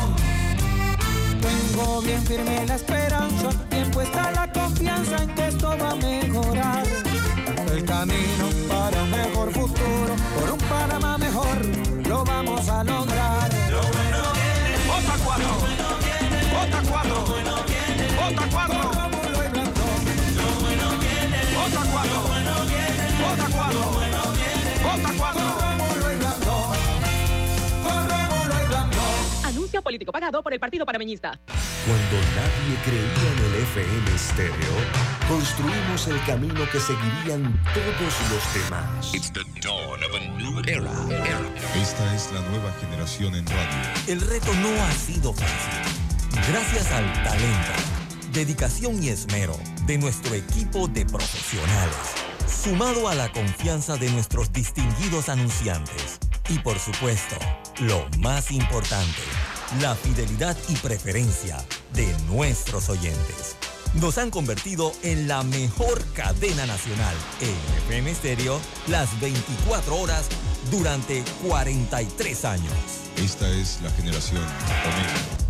Tengo bien firme la esperanza, bien puesta la confianza en que esto va a mejorar. El camino para un mejor futuro, por un Panamá mejor, lo vamos a lograr. Lo bueno viene. Vota cuatro. Vota cuatro. Vota cuatro. Lo bueno viene. Vota cuatro. Vota cuatro. Vota cuatro. Político pagado por el Partido Panameñista. Cuando nadie creía en el FM estéreo, construimos el camino que seguirían todos los demás. Esta es la nueva generación en radio. El reto no ha sido fácil. Gracias al talento, dedicación y esmero de nuestro equipo de profesionales, sumado a la confianza de nuestros distinguidos anunciantes y por supuesto, lo más importante, la fidelidad y preferencia de nuestros oyentes. Nos han convertido en la mejor cadena nacional en FM Estéreo las 24 horas durante 43 años. Esta es la generación Omega.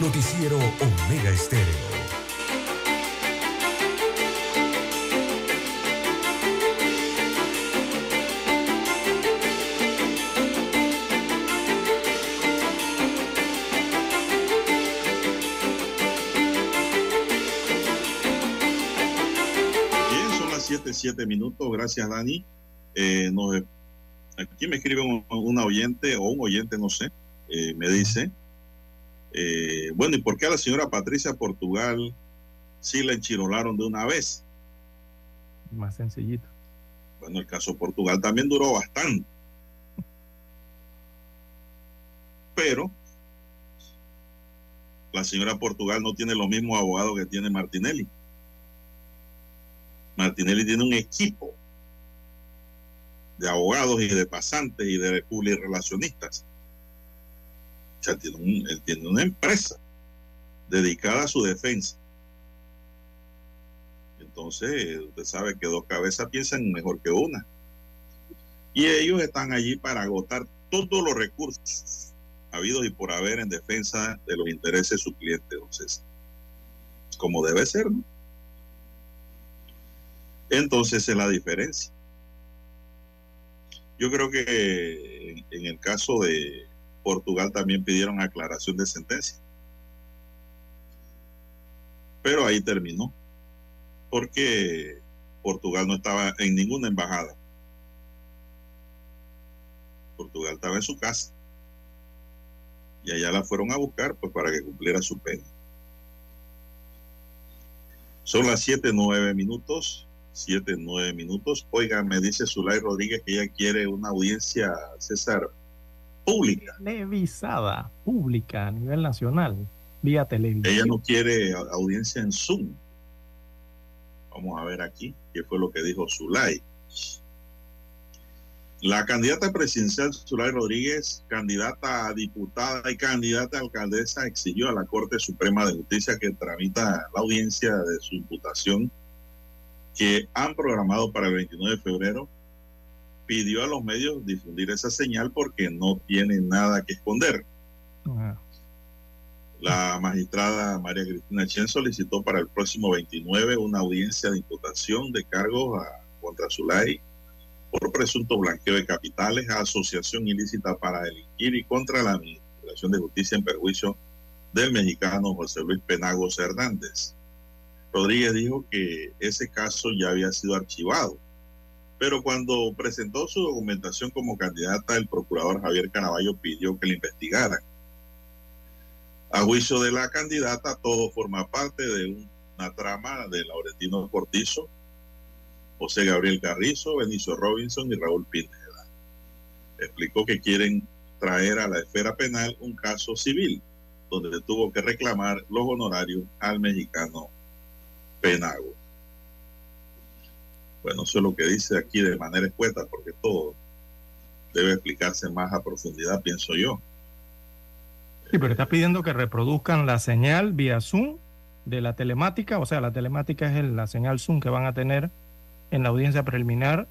Noticiero Omega Estéreo. Son las 7, 7 minutos. Gracias, Dani. Eh, nos- aquí me escribe un, oyente o un oyente, no sé, eh, me dice, eh, bueno, ¿y por qué a la señora Patricia Portugal sí la enchirolaron de una vez? Más sencillito. Bueno, el caso Portugal también duró bastante. Pero la señora Portugal no tiene los mismos abogados que tiene Martinelli. Martinelli tiene un equipo de abogados y de pasantes y de publirelacionistas. O sea, tiene, un- él tiene una empresa dedicada a su defensa. Entonces, usted sabe que dos cabezas piensan mejor que una. Y ellos están allí para agotar todos los recursos habidos y por haber en defensa de los intereses de su cliente, entonces, como debe ser, ¿no? Entonces, es la diferencia. Yo creo que en, el caso de Portugal también pidieron aclaración de sentencia. Pero ahí terminó. Porque Portugal no estaba en ninguna embajada. Portugal estaba en su casa. y allá la fueron a buscar pues para que cumpliera su pena. Son las siete nueve minutos, siete nueve minutos. Oiga, me dice Zulay Rodríguez que ella quiere una audiencia, César, pública. Televisada, pública a nivel nacional, vía televisión. Ella no quiere audiencia en Zoom. Vamos a ver aquí qué fue lo que dijo Zulay. La candidata presidencial Zulay Rodríguez, candidata a diputada y candidata a alcaldesa, exigió a la Corte Suprema de Justicia que tramita la audiencia de su imputación que han programado para el 29 de febrero. Pidió a los medios difundir esa señal porque no tiene nada que esconder. Ah, La magistrada María Cristina Chen solicitó para el próximo 29 una audiencia de imputación de cargos a- contra Zulay por presunto blanqueo de capitales, asociación ilícita para delinquir y contra la Administración de Justicia en perjuicio del mexicano José Luis Penagos Hernández. Rodríguez dijo que ese caso ya había sido archivado, pero cuando presentó su documentación como candidata, el procurador Javier Caraballo pidió que le investigaran. A juicio de la candidata, todo forma parte de una trama de Laurentino Cortizo, José Gabriel Carrizo, Benicio Robinson y Raúl Pineda. Explicó que quieren traer a la esfera penal un caso civil, donde tuvo que reclamar los honorarios al mexicano Penago. Bueno, eso es lo que dice aquí de manera escueta, porque todo debe explicarse más a profundidad, pienso yo. Sí, pero está pidiendo que reproduzcan la señal vía Zoom de la telemática, o sea, la telemática es la señal Zoom que van a tener en la audiencia preliminar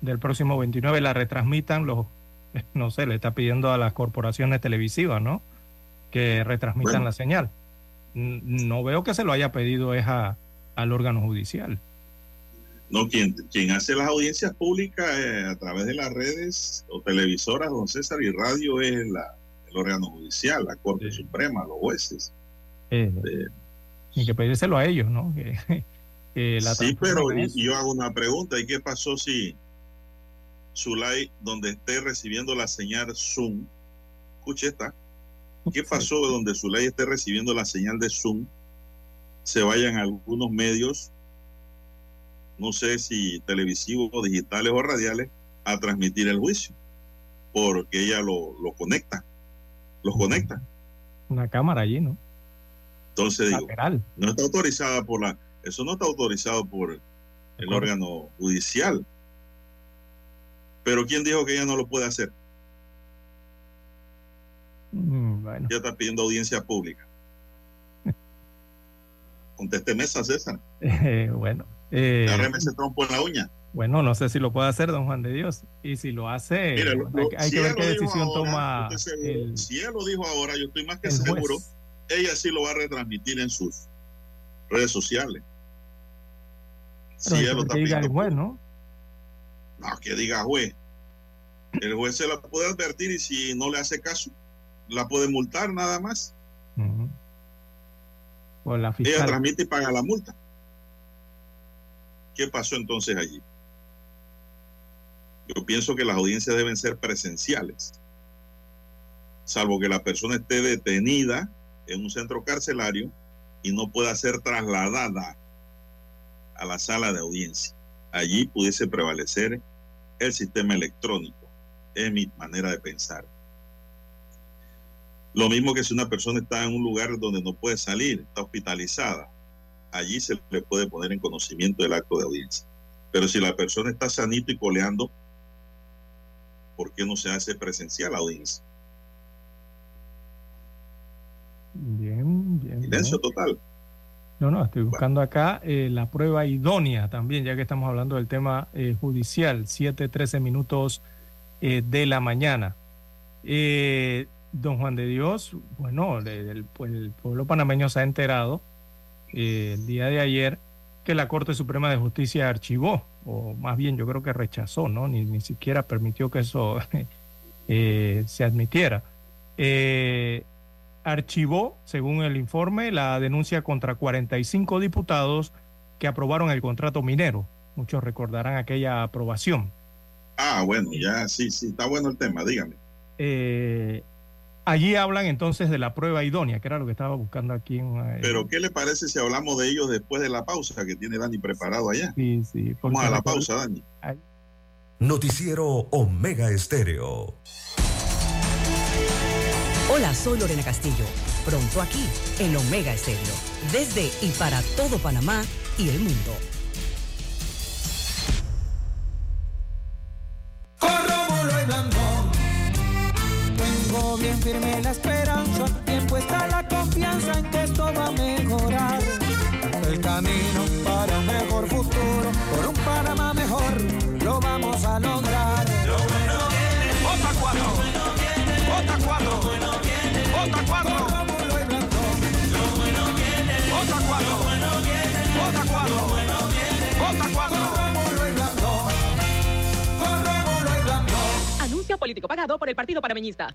del próximo 29, la retransmitan los, no sé, le está pidiendo a las corporaciones televisivas, ¿no? Que retransmitan Bueno. la señal. No veo que se lo haya pedido es a- al órgano judicial. No, quien, quien hace las audiencias públicas eh, a través de las redes o televisoras, don César, y radio es la- el órgano judicial, la Corte Suprema, los jueces. Eh, y que pedírselo a ellos, ¿no? Que, que la sí, pero yo hago una pregunta, ¿y qué pasó si Zulay, donde esté recibiendo la señal Zoom, escuche esta, ¿qué pasó donde Zulay esté recibiendo la señal de Zoom? Se vayan algunos medios, no sé si televisivos, digitales o radiales, a transmitir el juicio, porque ella lo, lo conecta, los conecta. Una cámara allí, ¿no? Entonces digo, no está autorizada por la, eso no está autorizado por el órgano judicial. Pero ¿quién dijo que ella no lo puede hacer? Mm, bueno. Ya está pidiendo audiencia pública. Contésteme esa, César. Eh, bueno. eh, Agárreme ese trompo en la uña. Bueno, no sé si lo puede hacer don Juan de Dios. Y si lo hace, Mira, lo- hay, que- hay si que ver qué decisión ahora, toma el, Si ella lo dijo ahora, yo estoy más que el juez. seguro, ella sí lo va a retransmitir en sus redes sociales. Si Pero ella que lo está qué diga el pidiendo. juez, ¿no? No, que diga juez. El juez se la puede advertir y si no le hace caso, la puede multar nada más. Por la Ella transmite y paga la multa. ¿Qué pasó entonces allí? Yo pienso que las audiencias deben ser presenciales, salvo que la persona esté detenida en un centro carcelario y no pueda ser trasladada a la sala de audiencia. Allí pudiese prevalecer el sistema electrónico. Es mi manera de pensar. Lo mismo que si una persona está en un lugar donde no puede salir, está hospitalizada, allí se le puede poner en conocimiento del acto de audiencia. Pero si la persona está sanito y coleando, ¿por qué no se hace presencial la audiencia? Bien, bien. Silencio bien. total. No, no, estoy buscando acá eh, la prueba idónea también, ya que estamos hablando del tema eh, judicial, 7:13 minutos eh, de la mañana. Don Juan de Dios, bueno, pues, el pueblo panameño se ha enterado eh, el día de ayer que la Corte Suprema de Justicia archivó, o más bien yo creo que rechazó, ¿no? Ni, ni siquiera permitió que eso eh, se admitiera. Eh, archivó, según el informe, la denuncia contra 45 diputados que aprobaron el contrato minero. Muchos recordarán aquella aprobación. Ah, bueno, ya sí, sí, está bueno el tema, dígame. Eh, Allí hablan entonces de la prueba idónea, que era lo que estaba buscando aquí. En, eh, Pero ¿qué le parece si hablamos de ellos después de la pausa que tiene Dani preparado allá? Sí, sí. Vamos a la porque- pausa, Dani. Noticiero Omega Estéreo. Hola, soy Lorena Castillo. Pronto aquí, en Omega Estéreo. Desde y para todo Panamá y el mundo. Y. Tengo bien firme la esperanza, bien puesta la confianza en que esto va a mejorar. El camino para un mejor futuro, por un Panamá mejor, lo vamos a lograr. Lo bueno viene. Vota cuatro. Vota cuatro. Vota cuatro. Lo bueno viene. Vota cuatro. Vota cuatro. Vota cuatro. Anuncio político pagado por el Partido Panameñista.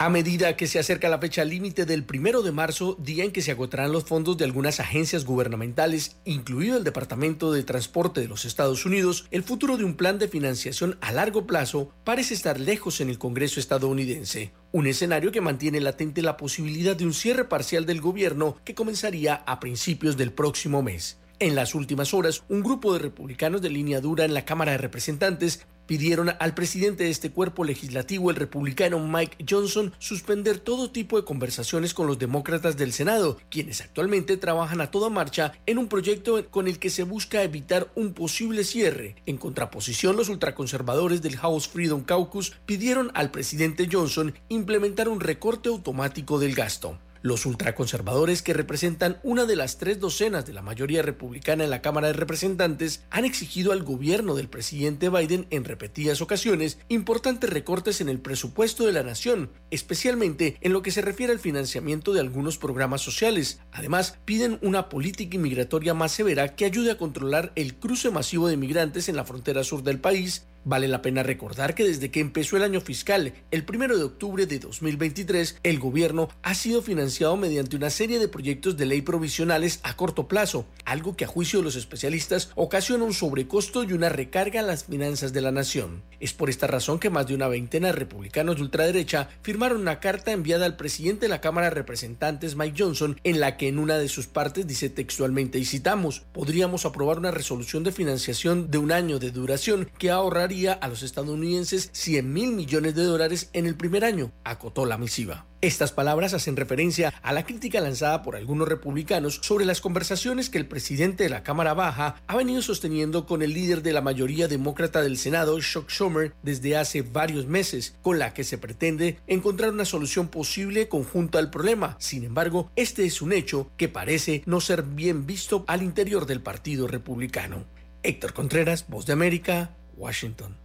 A medida que se acerca la fecha límite del primero de marzo, día en que se agotarán los fondos de algunas agencias gubernamentales, incluido el Departamento de Transporte de los Estados Unidos, el futuro de un plan de financiación a largo plazo parece estar lejos en el Congreso estadounidense. Un escenario que mantiene latente la posibilidad de un cierre parcial del gobierno que comenzaría a principios del próximo mes. En las últimas horas, un grupo de republicanos de línea dura en la Cámara de Representantes pidieron al presidente de este cuerpo legislativo, el republicano Mike Johnson, suspender todo tipo de conversaciones con los demócratas del Senado, quienes actualmente trabajan a toda marcha en un proyecto con el que se busca evitar un posible cierre. En contraposición, los ultraconservadores del House Freedom Caucus pidieron al presidente Johnson implementar un recorte automático del gasto. Los ultraconservadores, que representan una de las tres docenas de la mayoría republicana en la Cámara de Representantes, han exigido al gobierno del presidente Biden en repetidas ocasiones importantes recortes en el presupuesto de la nación, especialmente en lo que se refiere al financiamiento de algunos programas sociales. Además, piden una política inmigratoria más severa que ayude a controlar el cruce masivo de migrantes en la frontera sur del país Vale la pena recordar que desde que empezó el año fiscal, el 1 de octubre de 2023, el gobierno ha sido financiado mediante una serie de proyectos de ley provisionales a corto plazo, algo que a juicio de los especialistas ocasiona un sobrecosto y una recarga a las finanzas de la nación. Es por esta razón que más de una veintena de republicanos de ultraderecha firmaron una carta enviada al presidente de la Cámara de Representantes Mike Johnson en la que en una de sus partes dice textualmente y citamos, podríamos aprobar una resolución de financiación de un año de duración que ahorraría a los estadounidenses 100 mil millones de dólares en el primer año, acotó la misiva. Estas palabras hacen referencia a la crítica lanzada por algunos republicanos sobre las conversaciones que el presidente de la Cámara Baja ha venido sosteniendo con el líder de la mayoría demócrata del Senado, Chuck Schumer, desde hace varios meses, con la que se pretende encontrar una solución posible conjunta al problema. Sin embargo, este es un hecho que parece no ser bien visto al interior del Partido Republicano. Héctor Contreras, Voz de América, Washington.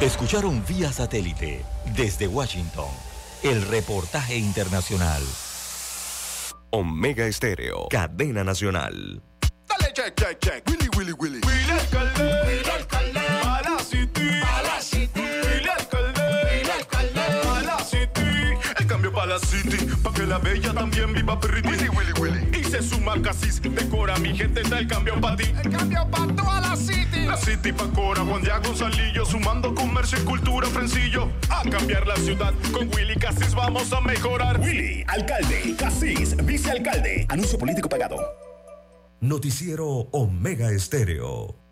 Escucharon vía satélite desde Washington el reportaje internacional. Omega Estéreo, cadena nacional. Dale check, check, check. Willy, Willy, Willy. Willy alcalde. Willy alcalde. City. La city. Pa' que la bella también viva pretty. Willy, Willy, Willy. Y se suma Casis. Decora mi gente, está el cambio para ti. El cambio para toda la city. La city pa' Cora, Juan Diego Gonzalillo. Sumando comercio y cultura, Frencillo. A cambiar la ciudad. Con Willy Casis vamos a mejorar. Willy, alcalde, Casís, vicealcalde. Anuncio político pagado. Noticiero Omega Estéreo.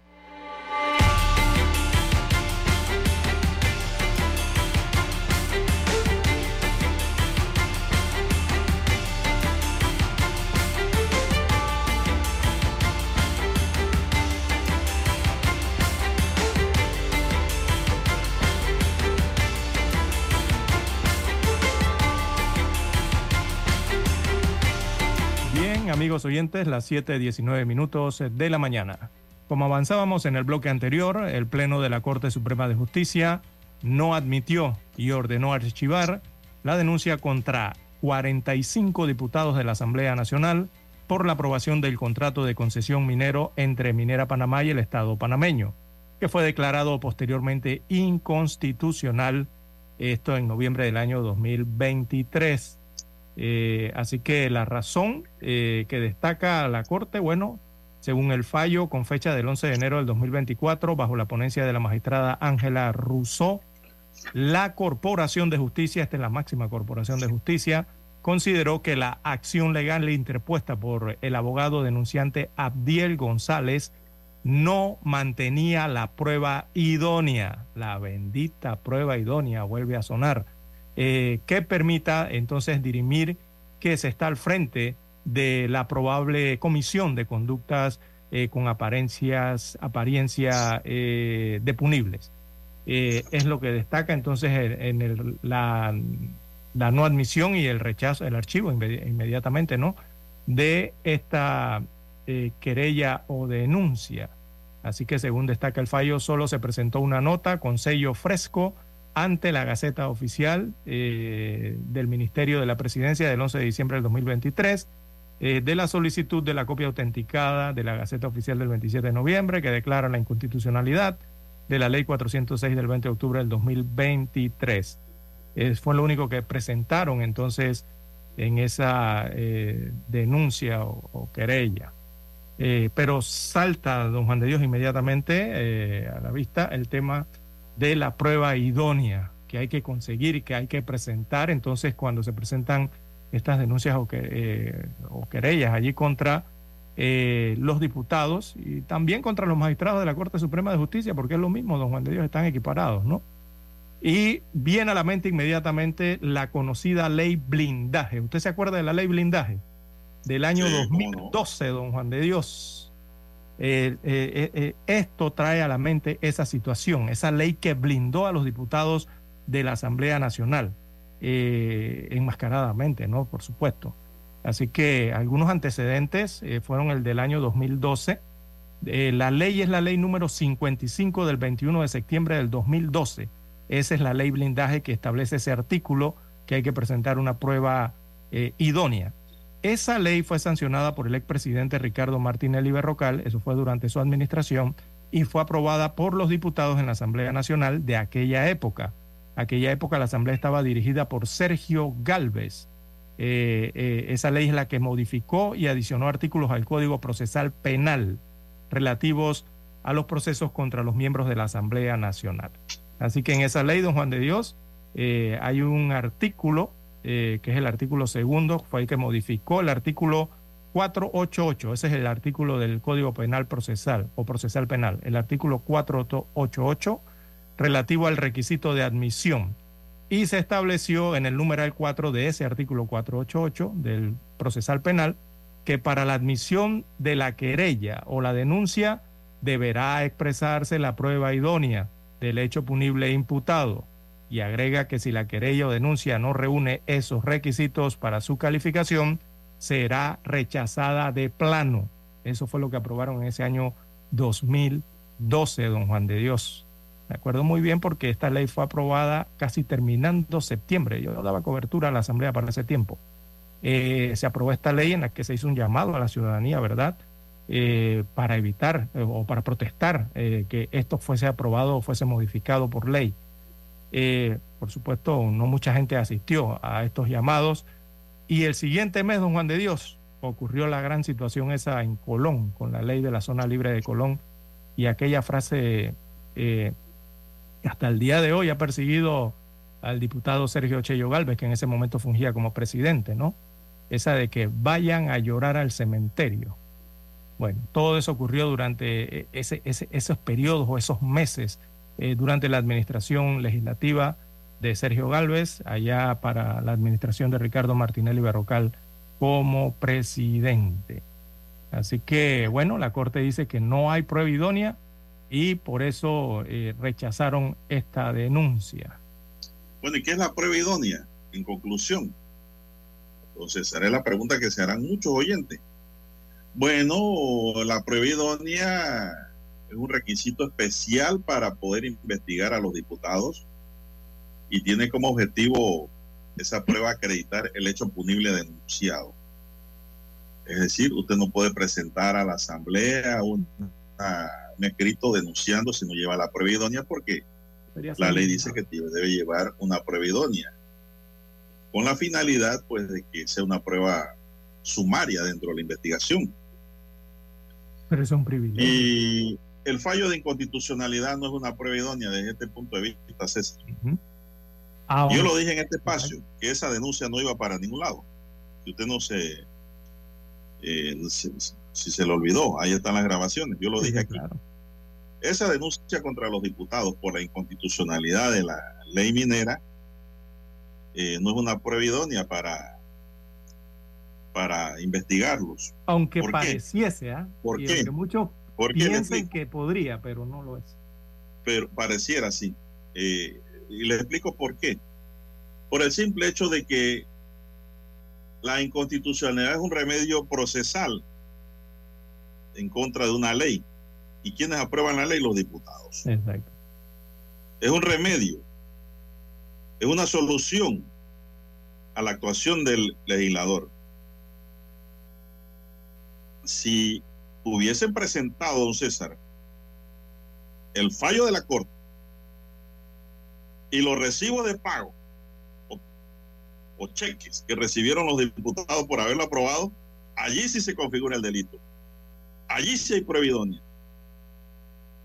Amigos oyentes, las 7:19 minutos de la mañana. Como avanzábamos en el bloque anterior, el Pleno de la Corte Suprema de Justicia no admitió y ordenó archivar la denuncia contra 45 diputados de la Asamblea Nacional por la aprobación del contrato de concesión minero entre Minera Panamá y el Estado panameño, que fue declarado posteriormente inconstitucional, esto en noviembre del año 2023. Eh, así que la razón eh, que destaca la Corte, bueno, según el fallo con fecha del 11 de enero del 2024, bajo la ponencia de la magistrada Ángela Rousseau, la Corporación de Justicia, esta es la máxima Corporación de Justicia, consideró que la acción legal interpuesta por el abogado denunciante Abdiel González no mantenía la prueba idónea, la bendita prueba idónea vuelve a sonar, eh, que permita entonces dirimir que se está al frente de la probable comisión de conductas eh, con apariencias, apariencia eh, depunibles. Eh, es lo que destaca entonces en la, la, no admisión y el rechazo, el archivo inmediatamente, ¿no? De esta querella o denuncia. Así que según destaca el fallo, solo se presentó una nota con sello fresco ante la Gaceta Oficial eh, del Ministerio de la Presidencia del 11 de diciembre del 2023 de la solicitud de la copia autenticada de la Gaceta Oficial del 27 de noviembre que declara la inconstitucionalidad de la ley 406 del 20 de octubre del 2023. fue lo único que presentaron entonces en esa eh, denuncia o, querella. Eh, pero salta, don Juan de Dios, inmediatamente eh, a la vista el tema de la prueba idónea que hay que conseguir y que hay que presentar. Entonces, cuando se presentan estas denuncias o, que, o querellas allí contra eh, los diputados y también contra los magistrados de la Corte Suprema de Justicia, porque es lo mismo, don Juan de Dios, están equiparados, ¿no? Y viene a la mente inmediatamente la conocida ley blindaje. ¿Usted se acuerda de la ley blindaje? Del año 2012, don Juan de Dios. Eh, eh, esto trae a la mente esa situación, esa ley que blindó a los diputados de la Asamblea Nacional, enmascaradamente, ¿no? Por supuesto. Así que algunos antecedentes eh, fueron el del año 2012. Eh, la ley es la ley número 55 del 21 de septiembre del 2012. Esa es la ley blindaje que establece ese artículo que hay que presentar una prueba eh, idónea. Esa ley fue sancionada por el expresidente Ricardo Martinelli Berrocal, eso fue durante su administración, y fue aprobada por los diputados en la Asamblea Nacional de aquella época. Aquella época la Asamblea estaba dirigida por Sergio Galvez eh, eh, esa ley es la que modificó y adicionó artículos al Código Procesal Penal relativos a los procesos contra los miembros de la Asamblea Nacional. Así que en esa ley, don Juan de Dios, eh, hay un artículo, que es el artículo segundo, fue el que modificó el artículo 488, ese es el artículo del Código Penal Procesal o Procesal Penal, el artículo 488 relativo al requisito de admisión. Y se estableció en el numeral 4 de ese artículo 488 del procesal penal que para la admisión de la querella o la denuncia deberá expresarse la prueba idónea del hecho punible imputado y agrega que si la querella o denuncia no reúne esos requisitos para su calificación, será rechazada de plano. Eso fue lo que aprobaron en ese año 2012, don Juan de Dios. Me acuerdo muy bien porque esta ley fue aprobada casi terminando septiembre. Yo daba cobertura a la Asamblea para ese tiempo. Eh, se aprobó esta ley en la que se hizo un llamado a la ciudadanía, ¿verdad? Eh, para evitar eh, o para protestar que esto fuese aprobado o fuese modificado por ley. Por supuesto, no mucha gente asistió a estos llamados. Y el siguiente mes, don Juan de Dios, ocurrió la gran situación esa en Colón, con la ley de la zona libre de Colón y aquella frase hasta el día de hoy ha perseguido al diputado Sergio Chello Galvez, que en ese momento fungía como presidente, ¿no? Esa de que vayan a llorar al cementerio. Bueno, todo eso ocurrió durante eh, esos periodos o esos meses eh, durante la administración legislativa de Sergio Galvez, allá para la administración de Ricardo Martinelli Berrocal como presidente. Así que, bueno, la Corte dice que no hay prueba idónea y por eso eh, rechazaron esta denuncia. Bueno, ¿y qué es la prueba idónea? En conclusión. Entonces, es la pregunta que se harán muchos oyentes. Bueno, la prueba idónea es un requisito especial para poder investigar a los diputados y tiene como objetivo esa prueba acreditar el hecho punible denunciado. Es decir, usted no puede presentar a la asamblea un, a- un escrito denunciando si no lleva la prueba idónea porque la ley dice que debe llevar una prueba idónea con la finalidad pues de que sea una prueba sumaria dentro de la investigación. Pero es un privilegio. Y el fallo de inconstitucionalidad no es una prueba idónea desde este punto de vista, César. Ah, Yo lo dije en este espacio, que esa denuncia no iba para ningún lado. Usted no se... eh, si, si se le olvidó, ahí están las grabaciones, yo lo dije aquí. Esa denuncia contra los diputados por la inconstitucionalidad de la ley minera eh, no es una prueba idónea para, para investigarlos. Aunque pareciese, ¿ah? ¿Por Y qué? aunque muchos ¿Por qué le piensan que podría, pero no lo es. pero pareciera así. Eh, y les explico por qué. Por el simple hecho de que la inconstitucionalidad es un remedio procesal en contra de una ley. ¿Y quienes aprueban la ley? Los diputados. Exacto. Es un remedio, es una solución a la actuación del legislador. Si hubiesen presentado, don César, el fallo de la Corte y los recibos de pago o, o cheques que recibieron los diputados por haberlo aprobado, allí sí se configura el delito. Allí sí hay prueba idónea.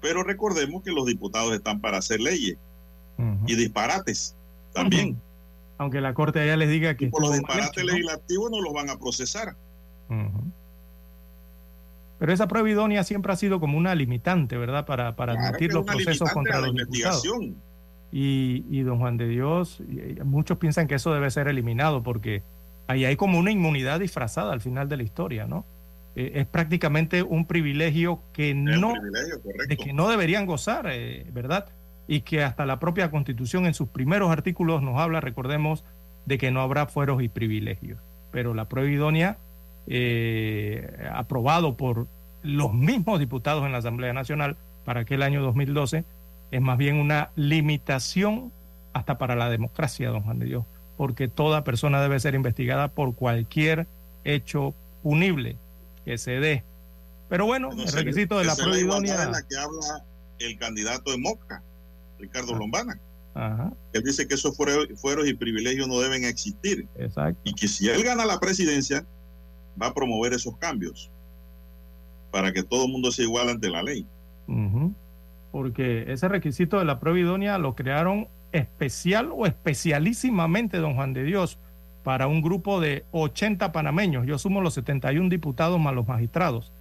Pero recordemos que los diputados están para hacer leyes y disparates también. Aunque la Corte ya les diga que Por los disparates hecho, ¿no? legislativos no los van a procesar. Pero esa prueba idónea siempre ha sido como una limitante, ¿verdad? Para, para Claro admitir los procesos contra los investigación. Y, y don Juan de Dios, muchos piensan que eso debe ser eliminado porque ahí hay como una inmunidad disfrazada al final de la historia, ¿no? Eh, es prácticamente un privilegio que Es no, privilegio, de que no deberían gozar, eh, ¿verdad? Y que hasta la propia Constitución en sus primeros artículos nos habla, recordemos, de que no habrá fueros y privilegios. Pero la prueba idónea, eh, aprobado por los mismos diputados en la Asamblea Nacional para aquel año 2012, es más bien una limitación hasta para la democracia, don Juan de Dios, porque toda persona debe ser investigada por cualquier hecho punible que se dé. Pero bueno, el requisito de la prueba igualdad idónea. de la que habla el candidato de Moca, Ricardo Lombana. Ajá, Él dice que esos fueros, fueros y privilegios no deben existir. exacto. Y que si él gana la presidencia, va a promover esos cambios para que todo el mundo sea igual ante la ley. Porque ese requisito de la prueba idónea lo crearon especial o especialísimamente, don Juan de Dios, para un grupo de 80 panameños. Yo sumo los 71 diputados más los magistrados.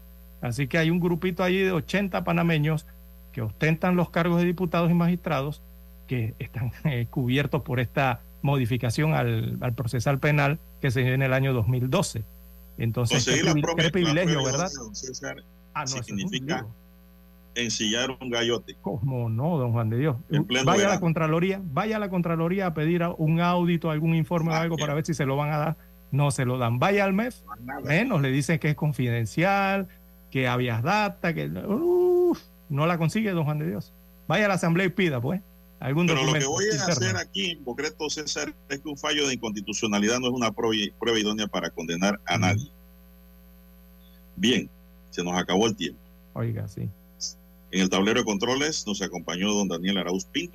Así que hay un grupito allí de 80 panameños que ostentan los cargos de diputados y magistrados que están eh, cubiertos por esta modificación al, al procesal penal que se dio en el año 2012. Entonces, qué, Conseguir la, qué privilegio, ¿verdad? César, Ah, no, significa ensillar un gallote. ¿Cómo no, don Juan de Dios? Vaya a la. Contraloría, vaya a la Contraloría a pedir un audito, algún informe o algo para ver si se lo van a dar. No se lo dan. Vaya al MEF, menos le dicen que es confidencial, que habías data, que Uf, no la consigue, don Juan de Dios. Vaya a la Asamblea y pida, pues, algún Pero lo que voy a interno. hacer aquí en concreto, César, es que un fallo de inconstitucionalidad no es una prueba, prueba idónea para condenar a nadie. Bien, se nos acabó el tiempo. Oiga, sí. En el tablero de controles nos acompañó don Daniel Arauz Pinto.